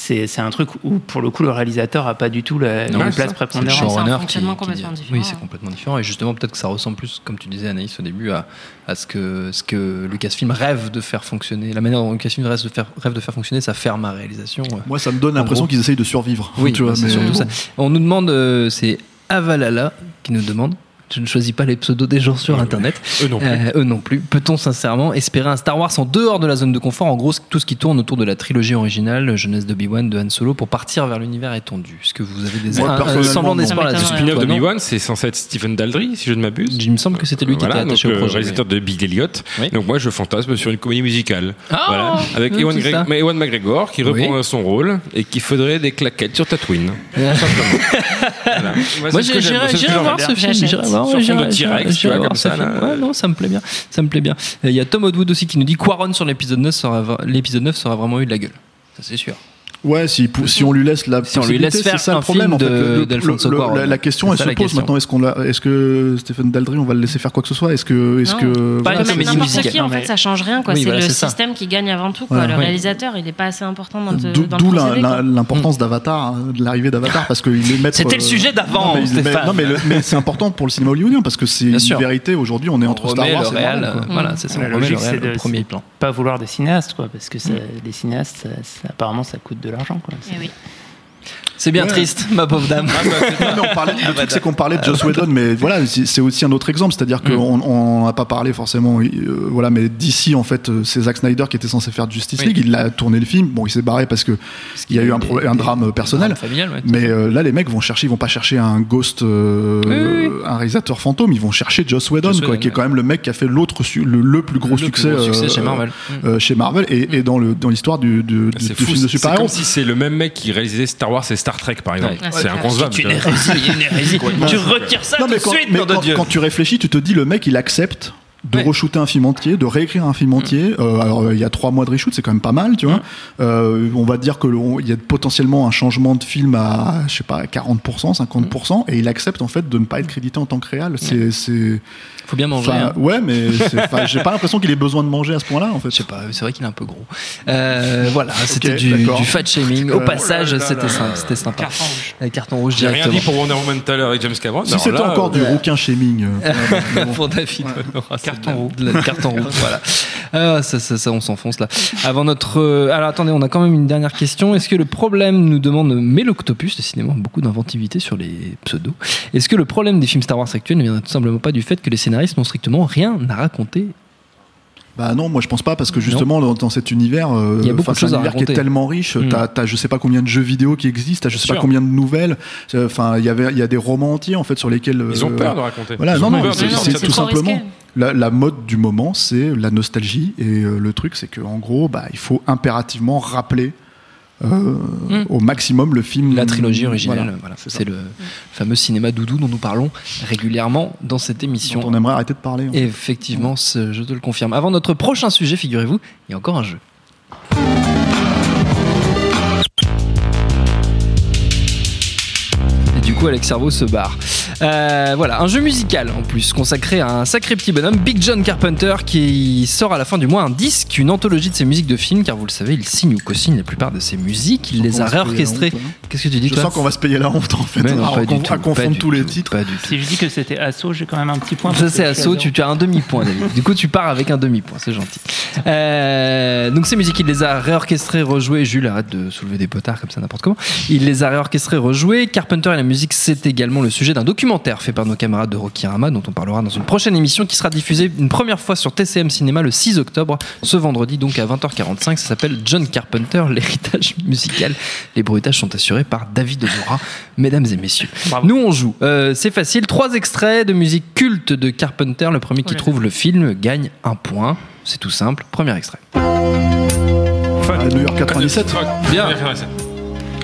c'est c'est un truc où, pour le coup, le réalisateur a pas du tout la, Non, place ça. prépondérante. C'est le showrunner C'est un qui- fonctionnement qui complètement dit- différent. Oui, c'est complètement différent. Et justement, peut-être que ça ressemble plus, comme tu disais, Anaïs, au début, à, à ce, que, ce que Lucasfilm rêve de faire fonctionner. La manière dont Lucasfilm rêve de faire, rêve de faire fonctionner sa ferme à réalisation. Moi, ça me donne l'impression qu'ils essayent de survivre. Oui, tu vois, mais surtout bon. ça. On nous demande, euh, c'est Avalala qui nous demande. Je ne choisis pas les pseudos des gens sur Internet. Eux non plus. Euh, eux non plus. Peut-on sincèrement espérer un Star Wars en dehors de la zone de confort? En gros, tout ce qui tourne autour de la trilogie originale, jeunesse d'Obi-Wan, de Han Solo, pour partir vers l'univers étendu. Est-ce que vous avez des Moi, un- semblant d'espoir là-dessus? M'étonnerait. Spin-off d'Obi-Wan, c'est censé être Stephen Daldry, si je ne m'abuse. Il me semble que c'était lui qui Voilà, était attaché donc, au le projet. réalisateur de Big Elliot. Oui. Donc moi, je fantasme sur une comédie musicale. Ah, voilà, avec Ewan, Greg- McGregor qui reprend euh, son rôle et qui faudrait des claquettes sur Tatooine. Euh, Voilà. Moi, Moi, j'irai voir ce film. J'irai voir, Sur fond de j'irai- tu vois, comme ça. Ouais, non, ça me plaît bien. Ça me plaît bien. Il y a Tom Woodwood aussi qui nous dit Quaron sur l'épisode 9 sera, l'épisode 9 sera vraiment eu de la gueule. Ça, c'est sûr. Ouais, si, on lui laisse la Si on lui laisse possibilité, faire c'est ça un le problème. en fait. de- Le- le- d'Alfonso le- Cuarón. la, la question, elle se la pose question. maintenant. Est-ce qu'on l'a- est-ce que Stephen Daldry, on va le laisser faire quoi que ce soit? Est-ce que, est-ce Non. que Pas voilà, N'importe qui, en Non, fait, mais- ça change rien. quoi. Oui, c'est voilà, le ça. système qui gagne avant tout. Quoi. Ouais. le Oui. réalisateur, il n'est pas assez important dans, le- D'où dans d'où l'importance d'Avatar, hein, de l'arrivée d'Avatar, parce les mettent. C'était le euh, sujet d'avant, non, mais, Stéphane. non, c'est important pour le cinéma hollywoodien parce que c'est une vérité. Aujourd'hui, on est entre Star Wars et euh. Voilà, c'est ça. Le de- premier plan. Pas vouloir des cinéastes, quoi, parce que ça- les cinéastes, apparemment, ça coûte de l'argent. Quoi. Eh. C'est bien Ouais. triste, ma pauvre dame. Non, mais on parlait, le truc, c'est qu'on parlait de Joss Whedon, mais voilà, c'est c'est aussi un autre exemple. C'est-à-dire Mm. qu'on on n'a pas parlé forcément, euh, voilà, mais d'ici, en fait, euh, c'est Zack Snyder qui était censé faire Justice Oui. League. Il a tourné le film. Bon, il s'est barré parce que il y a eu un, drame personnel. familial, ouais. Mais euh, là, les mecs vont chercher, ils vont pas chercher un ghost, euh, Oui, oui, un réalisateur fantôme, ils vont chercher Joss Whedon, Joss quoi, Whedon, qui est quand même le mec qui a fait l'autre, le, le plus gros Le plus succès, gros succès euh, chez Marvel. euh, chez Marvel et, et dans l'histoire du, du, du- C'est du fou, film de c'est super-héros. comme si c'est le même mec qui réalisait Star Wars et Star Trek, par exemple. Ouais. C'est inconcevable. C'est une tu vois. hérésie, une hérésie. tu retires ça Non, tout mais de quand, suite, mais nom de quand- Dieu. quand tu réfléchis, tu te dis le mec il accepte de Ouais. re-shooter un film entier, de réécrire un film entier. Euh, alors euh, il y a trois mois de reshoot, c'est quand même pas mal, tu vois. Euh, on va dire que le- on- il y a potentiellement un changement de film à je sais pas 40%, 50%, et il accepte en fait de ne pas être crédité en tant que réal. C'est c'est Faut bien manger. hein. ouais, mais j'ai pas l'impression qu'il ait besoin de manger à ce point-là en fait. Je sais pas, c'est vrai qu'il est un peu gros. Euh, voilà, c'était du, fat shaming. Au passage, oh c'était sympa. là. C'était sympa. Carton rouge. Carton rouge J'ai rien dit pour Wonder Woman tout à l'heure avec James Cameron. Si c'était encore du rouquin shaming. euh, pour David La- la- carton rouge, voilà. Ah, ça, ça, ça, on s'enfonce là. Avant notre. euh, alors attendez, on a quand même une dernière question. Est-ce que le problème, nous demande Méloctopus, décidément beaucoup d'inventivité sur les pseudos, est-ce que le problème des films Star Wars actuels ne viendrait tout simplement pas du fait que les scénaristes n'ont strictement rien à raconter Bah non, moi je pense pas parce que justement dans, dans cet univers, euh, Il y a beaucoup enfin, de c'est un choses à univers qui est tellement riche. Mm. T'as, t'as je sais pas combien de jeux vidéo qui existent, t'as je sais Sûr. pas combien de nouvelles. Euh, Enfin, il y avait, il y a des romans entiers en fait sur lesquels Ils ont euh, peur de raconter. Voilà, Ils non, non, peur c'est, de non, c'est sortir c'est tout trop simplement risqué. la, la mode du moment, c'est la nostalgie et euh, le truc, c'est que en gros, bah, il faut impérativement rappeler. Euh, Mm. au maximum le film La trilogie originale, Voilà, voilà. c'est le fameux cinéma doudou dont nous parlons régulièrement dans cette émission. dont on aimerait arrêter de parler. en fait. Effectivement, je te le confirme. Avant notre prochain sujet, figurez-vous, il y a encore un jeu. Coup, Alex Servo se barre. Euh, voilà, un jeu musical en plus, consacré à un sacré petit bonhomme, Big John Carpenter, qui sort à la fin du mois un disque, une anthologie de ses musiques de films, car vous le savez, il signe ou co-signe la plupart de ses musiques, il les a réorchestrées. hein. Qu'est-ce que tu dis Je toi sens qu'on va se payer la honte en fait, Mais non, pas du con- tout, à pas confondre du tous les tout, titres. Pas du tout. Si je dis que c'était Asso, j'ai quand même un petit point. Ça c'est à tu, tu as un demi-point David. Du coup tu pars avec un demi-point, c'est gentil. Euh, donc ces musiques, il les a réorchestrées, rejouées. Jules, arrête de soulever des potards comme ça n'importe comment. Il les a réorchestrées, rejouées. Carpenter et la musique, c'est également le sujet d'un documentaire fait par nos camarades de Rokirama dont on parlera dans une prochaine émission qui sera diffusée une première fois sur TCM Cinéma le 6 octobre, ce vendredi donc à 20h45. Ça s'appelle John Carpenter, l'héritage musical. Les bruitages sont assurés par David Ozora, mesdames et messieurs. Bravo. Nous on joue. Euh, c'est facile. Trois extraits de musique culte de Carpenter. Le premier qui trouve le film gagne un point. C'est tout simple. Premier extrait. New York 97. Fuck. Bien.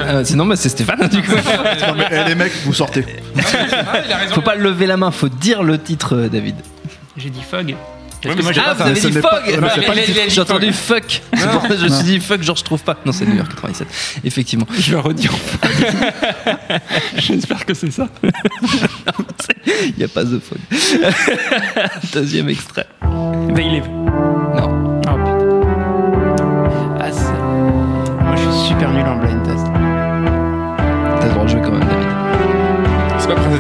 Euh, sinon, bah, c'est Stéphane, du coup. Non, mais, eh, les mecs, vous sortez. faut pas lever la main, faut dire le titre, euh, David. J'ai dit Fog. Qu'est-ce Ouais, que moi mais j'ai ah, vous avez dit Fog. J'ai entendu Fuck. C'est pour ça que je me suis dit Fuck, genre je trouve pas. Non, c'est New York 97. Effectivement. Je vais redire. J'espère que c'est ça. Il n'y a pas The Fog. Deuxième extrait. Bailiff. Non. Oh putain.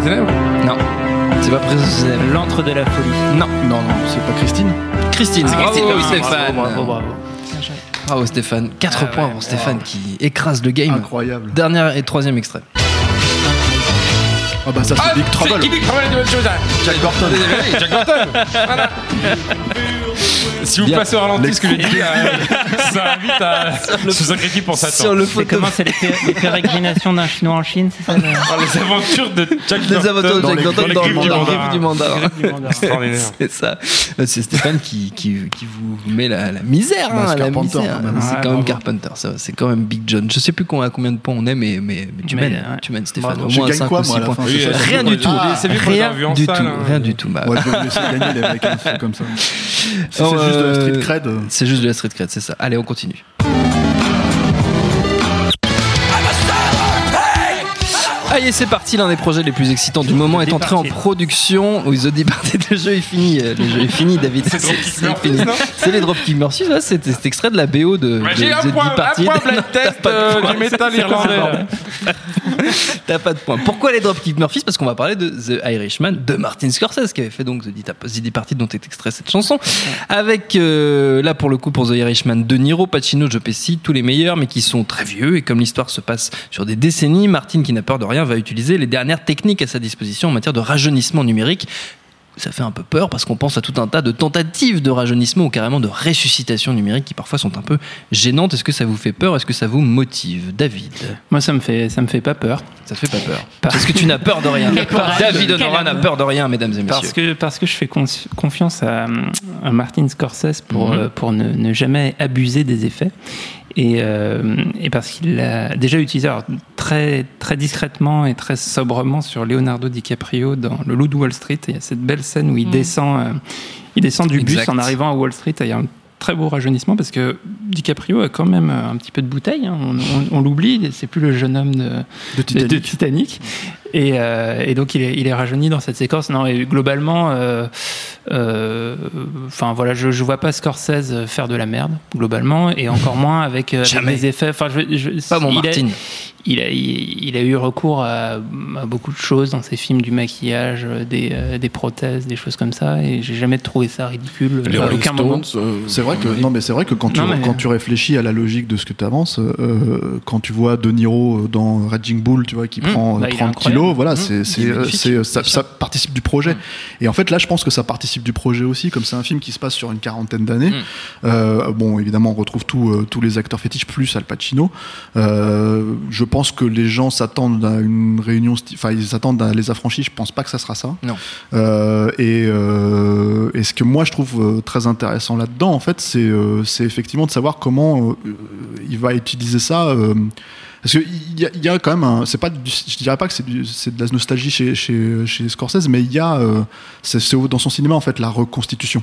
Ténèbres Non. C'est pas précisé. L'antre de la folie. Non. Non, non, c'est pas Christine. Christine. C'est Christine, Bravo, bravo, Stéphane. bravo, bravo. Bravo, Stéphane. 4 Ah points ouais, pour Stéphane qui écrase le game. Incroyable. Dernier et troisième extrait. Ah bah ça c'est Big Trouble. Qui Big Trouble Jack Burton. Jack Burton. Voilà. Si vous passez au ralenti ce que je dis, euh, ça invite à se sacrifier pour ça. Sur le C'est photo. comment C'est les, pé- les pérégrinations d'un Chinois en Chine, c'est ça le- Les aventures de Jack Les aventures de dans Jack dans du. Extraordinaire. C'est ça. Euh, C'est Stéphane qui, qui, qui vous met la, la misère. Bah, hein, c'est la Carpenter, misère. quand même. C'est Ouais, quand même bravo. Carpenter. ça C'est quand même Big John. Je sais plus à combien de points on est, mais, mais, mais tu Mais, mènes. ouais. Tu mènes, Stéphane. Au moins gagne 5 quoi, ou 6 moi, à la points. c'est c'est Rien c'est du tout. Ah, C'est Rien du tout. Rien du tout. Bah, Ouais, je vais laisser gagner les mecs comme ça. Si c'est juste de la street cred. C'est juste de la street cred, c'est ça. Allez, on continue. Allez, c'est parti, l'un des projets les plus excitants du moment est entré en production. Oui, The Departed, le jeu est fini. euh, Le jeu est fini, David. C'est les Dropkick Murphys, ouais, c'est c'est extrait de la BO de, de J'ai un The point, un point blind test euh, du métal irlandais. T'as pas de point. Pourquoi les Dropkick Murphys Parce qu'on va parler de The Irishman de Martin Scorsese qui avait fait donc The Departed dont est extrait cette chanson. Avec euh, là pour le coup pour The Irishman De Niro, Pacino, Joe Pesci, tous les meilleurs mais qui sont très vieux et comme l'histoire se passe sur des décennies, Martin qui n'a peur de rien va utiliser les dernières techniques à sa disposition en matière de rajeunissement numérique. Ça fait un peu peur parce qu'on pense à tout un tas de tentatives de rajeunissement ou carrément de ressuscitation numérique qui parfois sont un peu gênantes. Est-ce que ça vous fait peur? Est-ce que ça vous motive? David? Moi, ça me fait, ça me fait pas peur. ça te fait pas peur? Parce- Parce que tu n'as peur de rien. David Quel Honorat n'a peur de rien, mesdames et messieurs. Parce que, parce que je fais con- confiance à, à Martin Scorsese pour, Mhm. euh, pour ne, ne jamais abuser des effets. Et, euh, et parce qu'il l'a déjà utilisé alors, très, très discrètement et très sobrement sur Leonardo DiCaprio dans Le Loup de Wall Street. Il y a cette belle scène où il, Mhm. descend, euh, il descend du Exact. bus en arrivant à Wall Street. Il y a un très beau rajeunissement parce que DiCaprio a quand même un petit peu de bouteille. hein. On, on- on l'oublie, c'est plus le jeune homme de, de de Titanic. de Titanic. Et, euh, et donc il est, il est rajeuni dans cette séquence. Non, et globalement, euh, euh, enfin voilà, je, je vois pas Scorsese faire de la merde globalement, et encore moins avec, euh, des effets. Enfin, je, je- Pas mon il a- Martin. il a, il, il a eu recours à, à beaucoup de choses dans ses films, du maquillage, des, des prothèses, des choses comme ça, et j'ai jamais trouvé ça ridicule Les à Rolling aucun moment. Stones, euh, C'est vrai que non mais c'est vrai que quand tu Non, mais- quand tu réfléchis à la logique de ce que tu avances, euh, quand tu vois De Niro dans Raging Bull, tu vois qui Mmh, prend euh, bah, il est 30 incroyable. Voilà, Mmh, c'est c'est euh, magnifique, c'est ça, ça participe du projet. Et en fait là, je pense que ça participe du projet aussi, comme c'est un film qui se passe sur une quarantaine d'années. Mmh. Euh, bon, évidemment, on retrouve tous euh, tous les acteurs fétiches plus Al Pacino. Euh, je pense que les gens s'attendent à une réunion, enfin ils s'attendent à les affranchis. Je pense pas que ça sera ça. Non. Euh, et, euh, et ce que moi je trouve euh, très intéressant là-dedans, en fait, c'est euh, c'est effectivement de savoir comment euh, il va utiliser ça. Parce qu'il y, y a quand même un. C'est pas je dirais pas que c'est de la nostalgie chez, chez, chez Scorsese, mais il y a. euh, c'est c'est dans son cinéma, en fait, la reconstitution.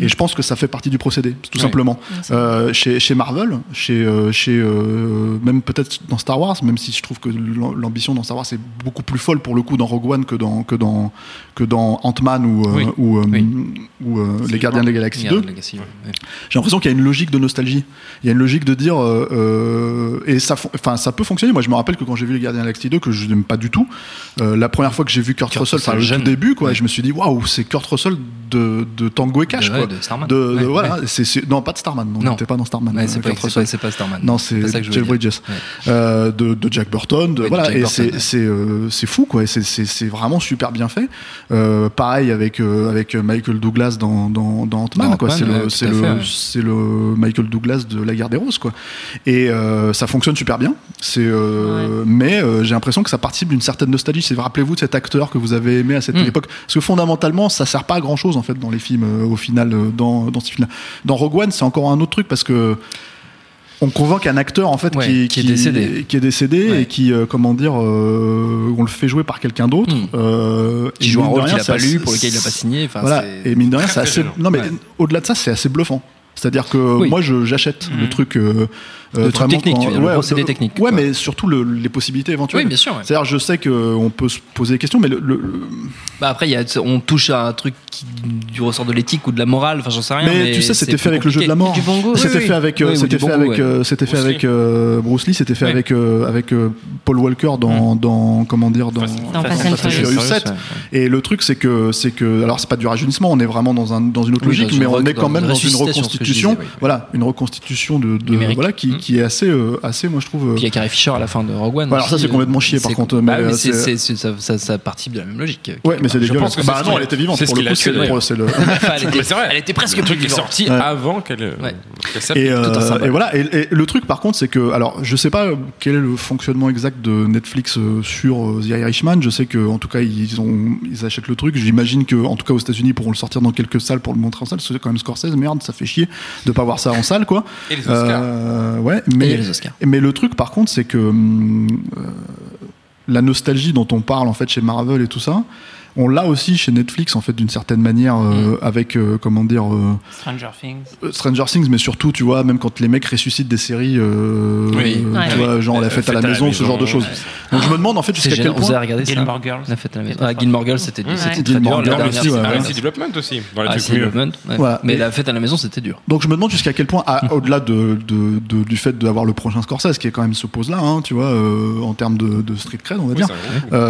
Et je pense que ça fait partie du procédé, tout Ouais. simplement. Euh, chez, chez Marvel, chez, euh, chez euh, même peut-être dans Star Wars, même si je trouve que l'am- l'ambition dans Star Wars est beaucoup plus folle pour le coup dans Rogue One que dans que dans que dans Ant-Man ou Oui. ou, Oui. ou, les Gardiens de la Galaxie 2. Legacy, ouais. J'ai l'impression qu'il y a une logique de nostalgie. Il y a une logique de dire et ça, enfin ça peut fonctionner. Moi, je me rappelle que quand j'ai vu les Gardiens de la Galaxie 2 que je n'aime pas du tout, la première fois que j'ai vu Kurt, Kurt Russell, enfin le jeune. début, quoi, Ouais. je me suis dit waouh, c'est Kurt Russell de, de Tango et Cash, ouais, de Starman. De, de- Ouais, voilà, ouais. c'est c'est- non pas de Starman, non, Non. pas dans Starman. Ouais, euh, c'est pas, Starman. Non, c'est Jeff. Bridges. Euh, de, de Jack Burton. De, Ouais, de voilà, Jack et Burton, c'est euh, fou, quoi. c'est- vraiment super bien fait. Euh, pareil avec, euh, avec Michael Douglas dans, dans, dans Ant-Man, quoi. C'est ouais, le, c'est c'est Michael Douglas de La Guerre des Roses, quoi. Et euh, ça fonctionne super bien. C'est, Mais euh, j'ai l'impression que ça participe d'une certaine nostalgie. C'est rappelez-vous de cet acteur que vous avez aimé à cette Mm. époque. Parce que fondamentalement, ça sert pas à grand chose en fait dans les films. au final, euh, dans dans ce film-là. Dans Rogue One, c'est encore un autre truc parce que on convoque un acteur en fait Ouais, qui, qui est décédé. qui est décédé Ouais. et qui euh, comment dire euh, on le fait jouer par quelqu'un d'autre Mm. euh, Qui joue un rôle qu'il n'a pas lu, pour lequel il n'a pas signé. Voilà et mine de rien c'est assez non mais Ouais. au-delà de ça c'est assez bluffant c'est-à-dire que Oui. moi j'achète le truc euh, Le euh, truc vraiment technique, quand- tu veux dire, le ouais, procédé le- technique, ouais quoi. mais surtout le- les possibilités éventuelles Oui, bien sûr. ouais. c'est-à-dire je sais qu'on peut se poser des questions mais le, le- Bah après, il y a, on touche à un truc qui, du ressort de l'éthique ou de la morale. Enfin, j'en sais rien. mais, Mais, tu sais, c'était fait avec le jeu de la mort. C'était Oui, oui. fait avec, euh, Oui, c'était fait avec, euh, c'était fait Bruce avec Lee. euh, Bruce Lee. C'était fait Ouais. avec euh, avec euh, Paul Walker dans, dans comment dire dans, Fast- Dans and Furious. Furious 7. ouais, ouais. Et le truc, c'est que c'est que alors c'est pas du rajeunissement. On est vraiment dans un dans une autre logique, dans mais on est quand dans même dans une reconstitution. Voilà, une reconstitution de, de- voilà qui, Mm. Qui est assez euh, assez moi je trouve. euh, Puis il y a Carrie Fisher à la fin de Rogue One. Bah, alors ça, c'est euh, complètement chié, par c'est- contre, bah mais, oui, euh, ça, ça, ça participe de la même logique. euh, Ouais, mais c'est Je dégueulasse. pense que c'est Bah non, elle était vivante c'est ce pour le coup. C'est le- c'est le. Enfin, elle, était, Mais c'est vrai. elle était presque le truc est vivante. sorti Ouais. avant qu'elle Ouais. Et, euh, voilà. Et, et le truc, par contre, c'est que, alors, je sais pas quel est le fonctionnement exact de Netflix euh, sur euh, The Irishman. Je sais que, en tout cas, ils ont, ils achètent le truc. J'imagine que, en tout cas, aux États-Unis, ils pourront le sortir dans quelques salles pour le montrer en salle. C'est quand même Scorsese. Merde, ça fait chier de pas voir ça en salle, quoi. Et les Oscars. Euh, ouais, les Oscars. mais le truc, par contre, c'est que hum, euh, la nostalgie dont on parle en fait chez Marvel et tout ça, on l'a aussi chez Netflix en fait d'une certaine manière Mm. euh, avec euh, comment dire euh, Stranger Things. euh, Stranger Things, mais surtout tu vois même quand les mecs ressuscitent des séries, euh, Oui. euh, Ouais. tu vois genre la fête à la maison, ce genre de choses. Donc je me demande en fait jusqu'à quel génial. Vous avez point. regardé Gilmore Girls. La fête à la maison. C'était Ah, Gilmore Girls, c'était Ouais. c'était très Gilmore dur. Arrested Development aussi. Dans les Ah, trucs. Development. Mais la fête à la maison, c'était dur. Donc je me demande jusqu'à quel point, au-delà de, de- de- du fait d'avoir le prochain Scorsese, qui est quand même se pose là, hein, tu vois, en termes de, street cred, on va dire.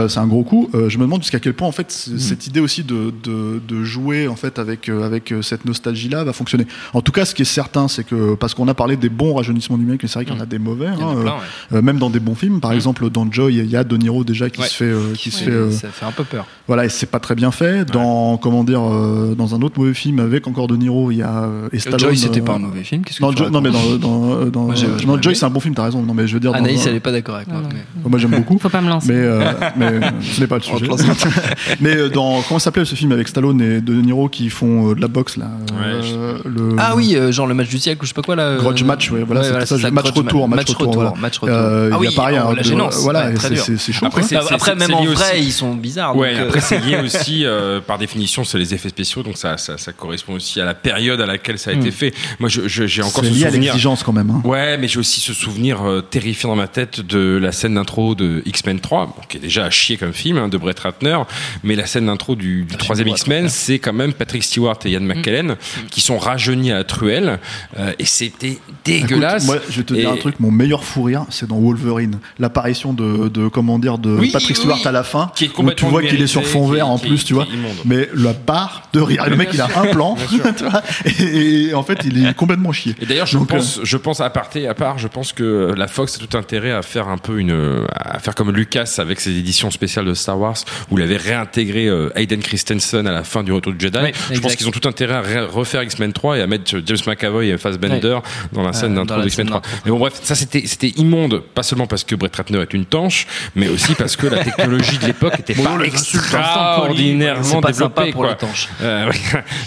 c'est un gros coup. Je me demande jusqu'à quel point en fait cette idée aussi de, de, de jouer en fait avec euh, avec euh, cette nostalgie là va fonctionner. En tout cas, ce qui est certain, c'est que parce qu'on a parlé des bons rajeunissements numériques, mais c'est vrai qu'il y en a des mauvais. A hein, plein, euh, ouais. euh, même dans des bons films, par exemple dans Joy, il y a De Niro déjà qui Ouais. se fait euh, qui se fait euh, Ça fait un peu peur. voilà et c'est pas très bien fait. Dans comment dire euh, dans un autre mauvais film avec encore De Niro, il y a et Stallone, Joy, c'était pas un mauvais film. Non, tu Jo- non mais dans, dans, dans- Moi, j'ai vachement non, Joy c'est un bon film, t'as raison. Non mais je veux dire, Anaïs, dans- elle est pas d'accord avec moi. Mais- moi j'aime beaucoup. Faut pas me lancer. Mais, euh, mais ce n'est pas le sujet. mais euh, dans comment s'appelait ce film avec Stallone et De Niro qui font euh, de la boxe là euh, le Ah oui, genre le match du siècle ou je sais pas quoi là. euh, Grudge match, ouais, voilà, c'était ça, c'est match retour, ma- match retour, voilà. match retour. Euh, ah il y a oui, pareil, la gênance. voilà, ouais, c'est- chaud, Après, même en vrai, aussi- ils sont bizarres. Ouais, donc, euh, après c'est lié aussi euh, par définition, c'est les effets spéciaux, donc ça, ça, ça correspond aussi à la période à laquelle ça a été Mm. fait. Moi, j'ai encore C'est ce lié à souvenir. l'exigence quand même. hein. Ouais, mais j'ai aussi ce souvenir terrifiant dans ma tête de la scène d'intro de X-Men 3, bon, qui est déjà à chier comme film, hein, de Brett Ratner, mais la scène d'intro du, du troisième X-Men, c'est quand même Patrick Stewart et Ian McKellen qui sont rajeunis à la truelle, euh, et c'était dégueulasse. Écoute, moi, je vais te dire un truc, mon meilleur fou rire, c'est dans Wolverine. L'apparition de, de, comment dire, de Oui, Patrick Stewart oui. à la fin, Qui est où tu vois qu'il est sur fond qui- vert en qui- plus, tu vois. Mais la barre de rire. Le mec, il a un plan, tu vois, et, et en fait, il est complètement chié. Et d'ailleurs, je Donc, euh, pense, je pense à parté, à part, je pense que la Fox a tout intérêt à faire un peu une, à faire comme Lucas avec ses éditions spéciales de Star Wars, où il avait réintégré euh, Hayden Christensen à la fin du Retour du Jedi. Ouais, je pense qu'ils ont tout intérêt à refaire X-Men 3 et à mettre James McAvoy et Fassbender dans la scène Euh, d'intro d'X-Men scène 3. d'intro. Mais bon, bref, ça c'était, c'était immonde, pas seulement parce que Brett Ratner est une tanche, mais aussi parce que la technologie de l'époque était Bon, pas extraordinairement pas développée. sympa pour quoi. la tanche. Euh, oui,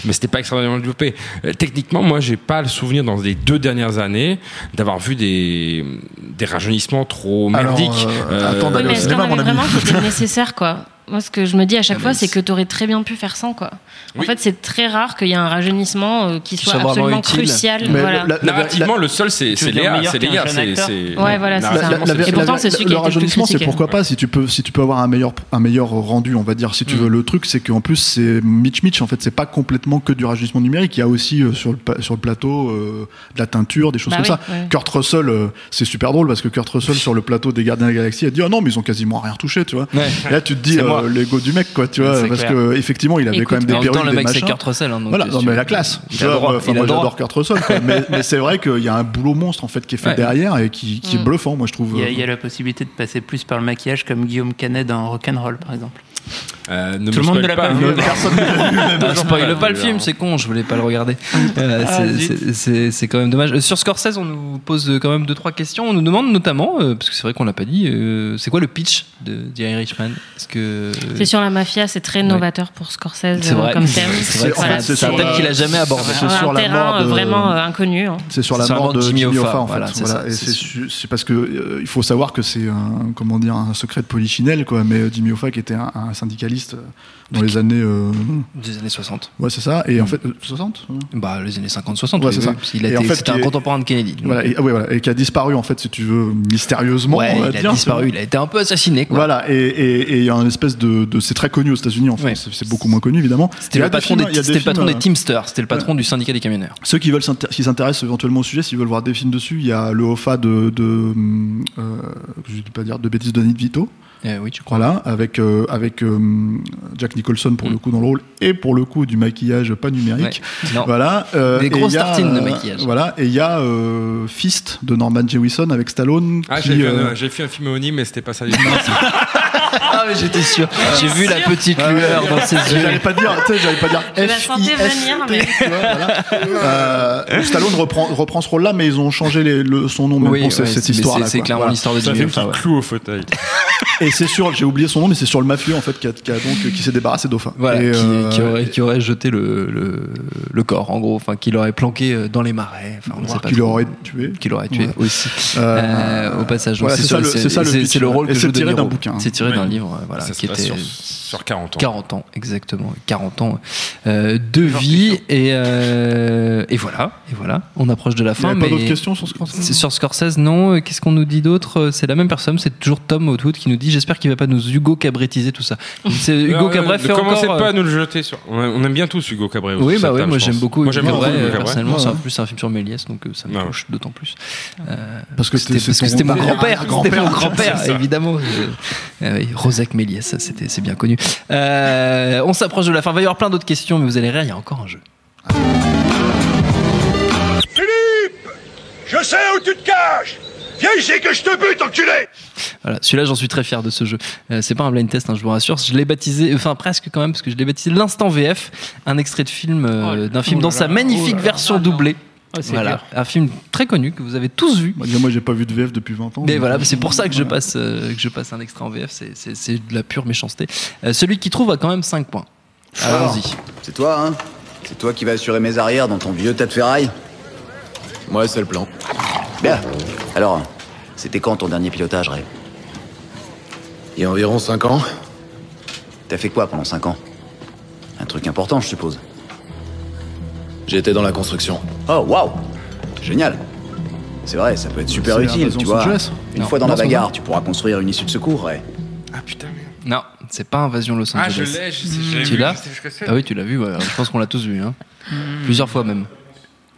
mais c'était pas extraordinairement développé. Euh, techniquement, moi, j'ai pas le souvenir dans les deux dernières années d'avoir vu des, des rajeunissements trop merdiques. euh, attends, Oui, mais est-ce mon avait vraiment qui était nécessaire, quoi Moi, ce que je me dis à chaque Ah, fois, c'est que tu aurais très bien pu faire sans, quoi. En Oui. fait, c'est très rare qu'il y ait un rajeunissement euh, qui soit absolument utile. crucial. Mais voilà. la- la- Narrativement, le seul, c'est Léa. C'est Léa. Ouais, voilà, c'est La- la- Et pourtant, la- c'est celui qui le rajeunissement, c'est pourquoi pas si tu peux si tu peux avoir un meilleur un meilleur rendu, on va dire. Si tu Mm. veux, le truc, c'est qu'en plus c'est Mitch Mitch. En fait, c'est pas complètement que du rajeunissement numérique. Il y a aussi euh, sur le sur le plateau euh, de la teinture, des choses Bah comme ça. Kurt Russell, c'est super drôle parce que Kurt Russell sur le plateau des Gardiens de la Galaxie a dit ah non mais ils ont quasiment rien retouché, tu vois. Là tu te dis L'ego du mec quoi, tu vois, parce clair. que effectivement il avait Écoute, quand même des En même temps, perruques, le des mec, c'est machins. Kurt Russell. hein, donc, Voilà, non mais la classe. Enfin, moi j'adore Kurt Russell, quoi. mais, mais c'est vrai qu'il y a un boulot monstre en fait qui est fait Ouais. derrière et qui, qui est Mm. bluffant, moi je trouve. Il y, a, il y a la possibilité de passer plus par le maquillage comme Guillaume Canet dans Rock'n'Roll par exemple. Euh, ne Tout le monde ne l'a pas hein. vu. Ne- Personne ne l'a vu, même Ah, spoil pas le vu, film, hein. c'est con, je voulais pas le regarder. Euh, Ah, c'est- zut. c'est- quand même dommage. Euh, Sur Scorsese, on nous pose euh, quand même deux trois questions. On nous demande notamment, euh, parce que c'est vrai qu'on l'a pas dit, euh, c'est quoi le pitch de The Irishman C'est sur la mafia, c'est très novateur pour Scorsese C'est euh, vrai. comme thème. C'est Voilà, un thème qu'il a jamais abordé. C'est sur un la terrain mort euh, vraiment euh, inconnu. hein. C'est sur la mort de Jimmy Hoffa, en fait. c'est parce que euh, il faut savoir que c'est un comment dire un secret de polichinelle quoi. Mais euh, Jimmy Hoffa qui était un syndicaliste euh, dans les années euh, des années 60 ouais c'est ça. Et en fait euh, 60 euh, Bah, les années 50-60, Ouais, c'est ça. a été- en fait, c'était un est- contemporain de Kennedy. Voilà, et, ah ouais, voilà, et qui a disparu en fait si tu veux mystérieusement. ouais, il a disparu, il a été un peu assassiné. Quoi. Voilà, et il y a un espèce de, de- c'est très connu aux États-Unis, en Ouais. c'est- beaucoup moins connu évidemment. C'était le des patron, films- des, a c'était le patron films, des euh, Teamsters, c'était le patron du syndicat des camionneurs. Ceux qui veulent qui s'intéressent éventuellement au sujet, s'ils veulent voir des films dessus, il y a le Hoffa de, de euh, je vais pas dire de bêtises de Danny DeVito. Eh oui, tu crois. Voilà, avec euh, avec euh, Jack Nicholson pour Mm. le coup dans le rôle et pour le coup du maquillage pas numérique. Ouais. Non. Voilà, euh, Des grosses tartines de euh, maquillage. Voilà, et il y a euh, Fist de Norman Jewison avec Stallone. Ah, j'ai fait, euh, un- j'ai fait un film homonyme, mais c'était pas ça du tout. Ah, mais j'étais sûr. J'ai vu la petite lueur dans ses yeux. J'allais pas dire, tu sais, j'allais pas dire Je la sentais venir, mais-. Euh, Stallone reprend, reprend ce rôle-là, mais ils ont changé les- le, son nom même Oui, pour cette c'est- histoire-là. c'est- c'est clairement Voilà. l'histoire de C'est un Jimmy Hoffa, ouais. cloue au fauteuil. Et c'est sur, j'ai oublié son nom, mais c'est sur le mafieux en fait qui, a, qui a donc qui s'est débarrassé. Voilà, Et, qui, euh, qui aurait, qui aurait jeté le, le, le corps, en gros, enfin, qui l'aurait planqué euh, dans les marais. Enfin, on ne sait voire pas qui l'aurait tué. Qui l'aurait tué Ouais. aussi. Euh, Euh, au passage. Voilà, c'est ça le- c'est c'est- c'est rôle que c'est joue De tiré d'un bouquin. C'est tiré d'un Ouais. livre, euh, voilà, ça qui était sur, sur 40 ans. 40 ans, exactement. 40 ans euh, de vie. Et, euh, et voilà, et voilà. On approche de la Il y fin. avait pas d'autres questions sur c'est sur Scorsese, non. Euh, Qu'est-ce qu'on nous dit d'autre? C'est la même personne, c'est toujours Tom Outwood qui nous dit J'espère qu'il va pas nous Hugo Cabretiser tout ça. C'est Hugo Non, Cabret ne fait commencez encore. pas euh, à nous le jeter sur. On, aime bien tous Hugo Cabret. autour Oui, bah oui, moi j'aime beaucoup Hugo Cabret, personnellement. Ouais, C'est en plus un film sur Méliès, donc ça me touche d'autant plus. Euh, Parce que c'était c'est parce que ton c'était mon père, grand-père, grand-père. grand-père, évidemment. Oui, Rosec Méliès, ça, c'était, c'est bien connu. Euh, on s'approche de la fin. Il va y avoir plein d'autres questions, mais vous allez rire, il y a encore un jeu. Je sais où tu te caches Viens ici que je te bute, enculé Voilà, celui-là, j'en suis très fier de ce jeu. Euh, c'est pas un blind test, hein, je vous rassure. Je l'ai baptisé, enfin presque quand même, parce que je l'ai baptisé l'instant VF, un extrait de film, euh, d'un film Oh dans là sa là, magnifique oh là là. version doublée. Ah, voilà, un film très connu que vous avez tous vu. Moi, moi, j'ai pas vu de VF depuis 20 ans. Mais voilà, euh, c'est pour ça que je passe, euh, que je passe un extrait en VF, c'est- c'est c'est de la pure méchanceté. Euh, celui qui trouve a quand même 5 points. Allons-y. C'est toi, hein C'est toi qui vas assurer mes arrières dans ton vieux tas de ferraille Ouais, c'est le plan. Bien. Alors, c'était quand ton dernier pilotage, Ray? Il y a environ 5 ans. T'as fait quoi pendant 5 ans? Un truc important, je suppose. J'étais dans la construction. Oh, waouh Génial. C'est vrai, ça peut être super utile, tu vois. Angeles Une Non. fois dans la bagarre, tu pourras construire une issue de secours, Ray. Ah putain, merde. Non, c'est pas Invasion Los Ah, je Angeles. l'ai, je sais, je l'ai tu vu, l'as. Ah oui, tu l'as vu, ouais. je pense qu'on l'a tous vu. Hein. Plusieurs fois même.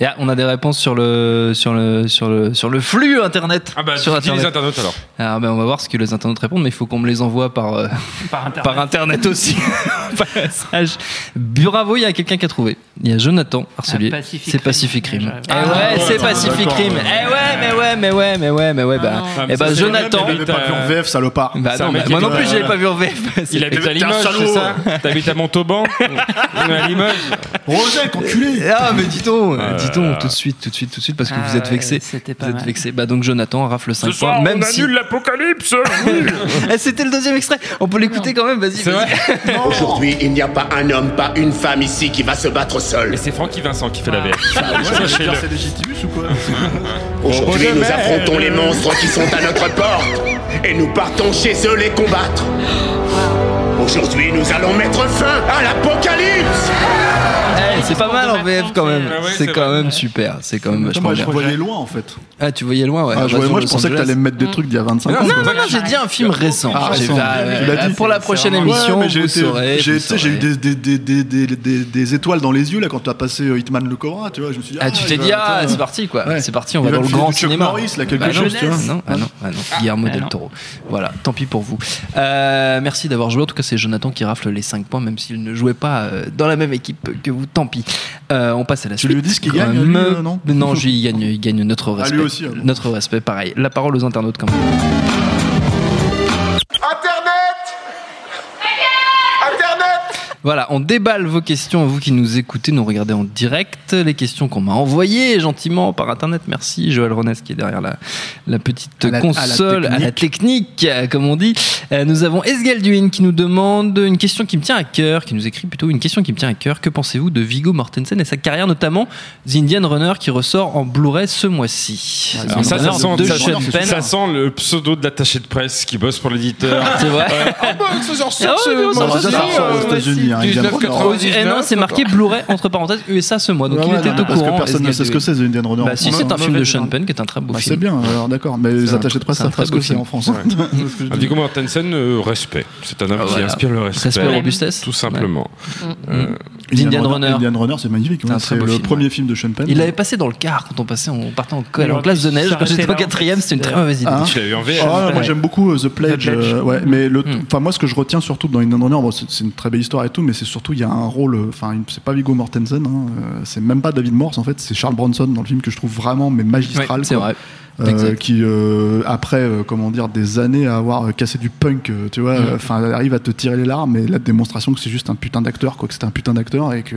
Et ah, on a des réponses sur le, sur le, sur le, sur le flux internet. Ah bah, sur dis les internet. internautes alors. Alors, ben, on va voir ce que les internautes répondent, mais il faut qu'on me les envoie par, euh, Par internet. par internet aussi. Bravo, il y a quelqu'un qui a trouvé. Il y a Jonathan Arcelier. Ah, Pacific C'est. Pacific Rim. Ouais, Eh j'avais- ouais, Ah, c'est ouais, Pacific ouais. Eh ouais, mais ouais, mais ouais, mais ouais, mais ouais, bah, Ah, mais eh ça, bah, Jonathan. même, avait pas vu en VF, salopard. Bah non, bah, moi non plus, je l'avais pas vu en VF. Il habite à Limoges, salaud. c'est ça? T'habites à Montauban? À Limoges? Rosec, enculé Ah mais dis donc, Ah. Dis donc tout de suite, tout de suite, tout de suite parce que Ah vous êtes ouais, vexé. c'était pas Vous êtes vexé. Bah donc Jonathan rafle 5 Ce soir, points, on même si annule l'apocalypse oui. Eh, c'était le deuxième extrait. On peut l'écouter quand même. Vas-y. Vrai Aujourd'hui, il n'y a pas un homme, pas une femme ici qui va se battre seul. Et c'est Francky Vincent qui fait la VF. Ouais, Sachez-le. c'est légitimus ou quoi Aujourd'hui, nous affrontons les monstres qui sont à notre porte et nous partons chez eux les combattre. Aujourd'hui, nous allons mettre fin à l'apocalypse. C'est pas mal en VF quand même. Ah ouais, c'est quand vrai. même super. C'est quand même vachement Moi, je bien. voyais loin en fait. Ah, tu voyais loin, ouais. Ah, je voyais- Invasion moi, je pensais que t'allais me mettre des trucs d'il y a 25 ans. Non, non, non, j'ai dit un film récent. Ah, récent. bah, euh, dit. Pour la prochaine émission, j'ai eu des, des, des, des, des, des- des étoiles dans les yeux là quand t'as passé euh, Hitman le Cobra, tu vois. Je me suis dit, Ah, tu t'es dit, ah, c'est parti, quoi. C'est parti, on va dans le grand cinéma. Norris, là, quelque Bah, chose, tu vois. Non, ah non, ah non. Guillermo Ah, del. Toro. Voilà, tant pis pour vous. Euh, merci d'avoir joué. En tout cas, c'est Jonathan qui rafle les 5 points, même s'il ne jouait pas dans la même équipe que vous. Tant pis. Euh, on passe à la Tu suite. lui dis qu'il gagne, lui, euh, non Non, je- il gagne, il gagne notre Ah, respect. lui aussi, ah bon. Notre respect, pareil. La parole aux internautes, quand même. Voilà, on déballe vos questions, vous qui nous écoutez, nous regardez en direct, les questions qu'on m'a envoyées gentiment par Internet. Merci Joël Ronès qui est derrière la, la petite console, à la, technique, euh, comme on dit. Euh, nous avons Esgal Duin qui nous demande une question qui me tient à cœur, qui nous écrit plutôt une question qui me tient à cœur. Que pensez-vous de Vigo Mortensen et sa carrière, notamment The Indian Runner qui ressort en Blu-ray ce mois-ci? Ça, sent, le pseudo de l'attaché de presse qui bosse pour l'éditeur. C'est vrai. Ah bah, ça sort, ah ouais, ça, il Eh non, c'est marqué Blu-ray entre parenthèses USA ce mois, donc il était au courant. Parce que personne ne sait ce que c'est The Indian Runner. Bah, si, c'est un film de Sean Penn qui est un très beau bah, film. C'est bien, alors d'accord, mais les attachés de presse savent pas ce que c'est en France. Andy Gomard Tensen, respect. C'est un homme qui inspire le respect. Respect, robustesse. Tout simplement. Euh, mm. Indian Runner. Indian Runner, c'est magnifique. C'est le premier film de Sean Penn. Il l'avait passé dans le car quand on passait, on partait en classe de neige. Quand j'étais en quatrième, c'était une très mauvaise ah. idée. Tu. Ah, moi j'aime beaucoup euh, The Pledge. Euh, mais mm. enfin moi ce que je retiens surtout dans Indian Runner, c'est une très belle histoire et tout mais c'est surtout, il y a un rôle, enfin, c'est pas Viggo Mortensen, hein, euh, c'est même pas David Morse, en fait, c'est Charles Bronson dans le film que je trouve vraiment, mais magistral. C'est vrai. Euh, qui euh, après comment dire des années à avoir cassé du punk tu vois mm. enfin arrive à te tirer les larmes et la démonstration que c'est juste un putain d'acteur quoi que c'était un putain d'acteur et que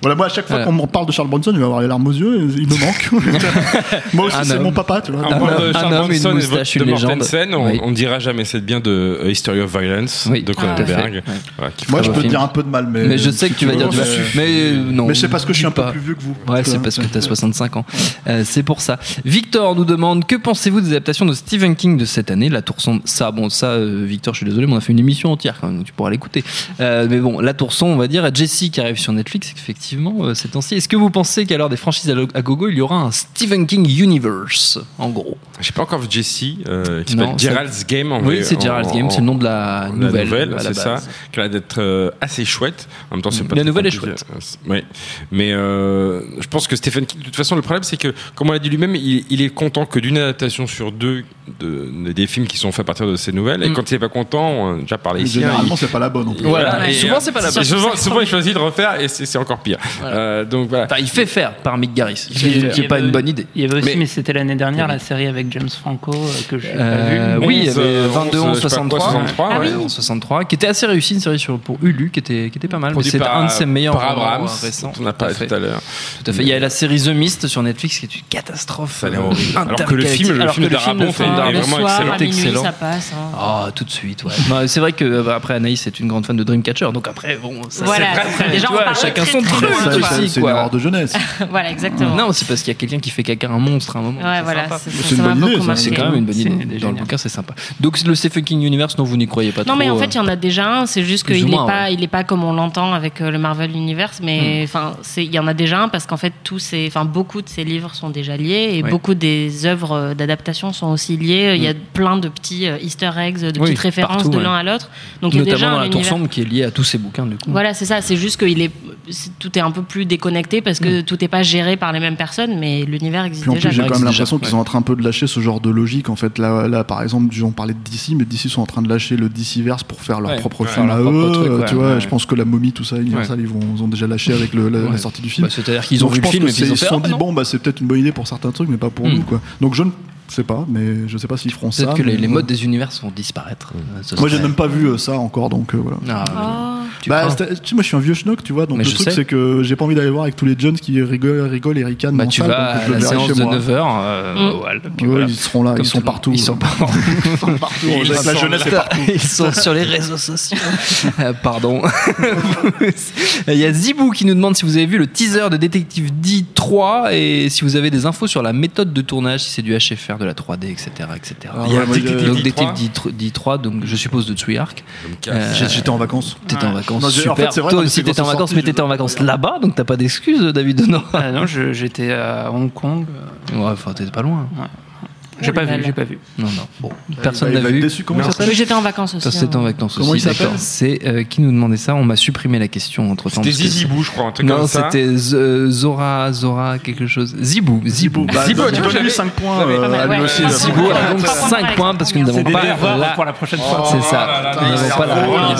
voilà, moi, à chaque fois qu'on me parle de Charles Bronson, il va avoir les larmes aux yeux, il me manque. moi aussi, c'est mon papa, tu vois. Un, un, Charles un homme, Bronson une et une de on, dira jamais, c'est bien de euh, History of Violence de ah, Cronenberg. Ah, moi, je peux te dire un peu de mal, mais. Je sais que tu vas dire du mal. Mais euh, non. Mais c'est parce que je suis un peu plus vieux que vous. Ouais, c'est parce que tu as 65 ans. Euh, c'est pour ça. Victor nous demande que pensez-vous des adaptations de Stephen King de cette année? La Tour sombre. Ça, bon, ça, Victor, je suis désolé, mais on a fait une émission entière quand même, donc tu pourras l'écouter. mais bon, La Tour sombre, on va dire, à Jessie qui arrive sur Netflix, effectivement effectivement euh, ces temps-ci. Est-ce que vous pensez qu'à l'heure des franchises à gogo, il y aura un Stephen King Universe, en gros? J'ai pas encore vu Jesse, euh, qui s'appelle Gerald's Game en Oui, c'est Gerald's Game, c'est le nom de la nouvelle. La nouvelle c'est ça, qui a l'air d'être euh, assez chouette. En même temps, c'est pas La nouvelle est chouette. Euh, ouais. Mais je pense que Stephen King, de toute façon, le problème, c'est que, comme on l'a dit lui-même, il est content que d'une adaptation sur deux de, des films qui sont faits à partir de ces nouvelles. Et mm. quand il n'est pas content, on a déjà parlé ici. Généralement, il... c'est pas la bonne souvent, euh, c'est pas la bonne. Souvent, il choisit de refaire et c'est encore pire. Euh, donc voilà. Il fait faire par Mick Garris. C'est pas une bonne idée. Il y avait aussi, mais, c'était l'année dernière, la série avec James Franco euh, que j'ai euh, pas vu. Oui, il y avait 22 11, 63, qui était assez réussie, une série sur, pour Hulu, qui était, qui était pas mal. C'est un de ses meilleurs par Abrams, récents. On a parlé tout à l'heure. Tout à fait. Il y a la série The Mist sur Netflix qui est une catastrophe. Alors que le film, le film fait Godard est vraiment soir, excellent. excellent. ça passe. Hein. Oh, tout de suite, ouais. non, c'est vrai que bah, après Anaïs est une grande fan de Dreamcatcher, donc après bon, ça voilà, c'est vrai. Déjà, vois, chacun son truc C'est une erreur de jeunesse. voilà, exactement. Non, c'est parce qu'il y a quelqu'un qui fait caca un monstre à un moment. Ouais, voilà, c'est une bonne idée. Hein. C'est quand même une bonne idée. Dans le bouquin, c'est sympa. Donc le C'est Fucking Universe, non, vous n'y croyez pas trop. Non, mais en fait, il y en a euh, déjà un. C'est juste qu'il n'est pas, il est pas comme on l'entend avec euh, le Marvel Universe, mais hmm. enfin, il y en a déjà un parce qu'en fait, tous ces, enfin, beaucoup de ces livres sont déjà liés et beaucoup des œuvres euh, d'adaptation sont aussi liées euh, il y a mm. plein de petits euh, Easter eggs, de petites références de l'un à l'autre. Donc Notamment déjà dans un la tour qui est lié à tous ces bouquins. Voilà, c'est ça. C'est juste que est, tout est un peu plus déconnecté parce que mm. tout n'est pas géré par les mêmes personnes, mais l'univers existe Puis en déjà. J'ai quand même l'impression qu'ils sont en train un peu de lâcher ce genre de logique. En fait, là, par exemple, on parlait de DC, mais DC sont en train de lâcher le DC-verse pour faire leur ouais, propre film à eux. Tu vois, je pense que la momie, tout ça, Universal, ils, ont déjà lâché avec la, sortie du film. Bah, c'est-à-dire qu'ils ont vu le film et ils se ah, sont dit bon, bah, c'est peut-être une bonne idée pour certains trucs, mais pas pour mm. nous. Quoi. Donc je ne je sais pas, mais je sais pas s'ils feront ça. Peut-être que les, modes des univers vont disparaître. Euh, moi, j'ai même pas vu euh, ça encore, donc euh, voilà. Ah, ah. Bah, moi, je suis un vieux schnock, tu vois. Donc Mais le truc, sais. c'est que j'ai pas envie d'aller voir avec tous les jeunes qui rigolent, rigolent et ricanent. Bah, tu salle, vas à je 9h. Mm. Ils seront là, ils sont partout. Ils sont partout. Ils sont. Ils sont sur les réseaux sociaux. Ah, pardon. Il y a Zibou qui nous demande si vous avez vu le teaser de Détective D3 et si vous avez des infos sur la méthode de tournage, si c'est du HFR de la 3D, etc. etc. Il y a ah, ouais, des, donc, des techniques 3 donc je suppose de Tsuyark. Euh, J'étais en vacances. T'étais ouais. en vacances. Non, super. En fait, Toi aussi, t'étais en vacances, mais t'étais en vacances là-bas, donc t'as pas d'excuses, David Non, ah, non j'étais à Hong Kong. Ouais, enfin, t'étais pas loin. J'ai pas vu, j'ai pas vu. Non, non. Bon, personne n'a vu. Déçu. Comment non. s'appelle J'étais en vacances aussi. C'était en vacances Comment aussi. il s'appelle C'est euh, qui nous demandait ça? On m'a supprimé la question entre temps. C'était Zizibou, je crois, un truc non, comme ça. Non, c'était euh, Zora, Zora, quelque chose. Zibou, Zibou. Bah, Zibou, tu peux donner 5 points euh, à lui aussi. Zibou a donc 5 points parce que nous n'avons pas pour la prochaine fois. C'est ça. Oh nous n'avons pas la.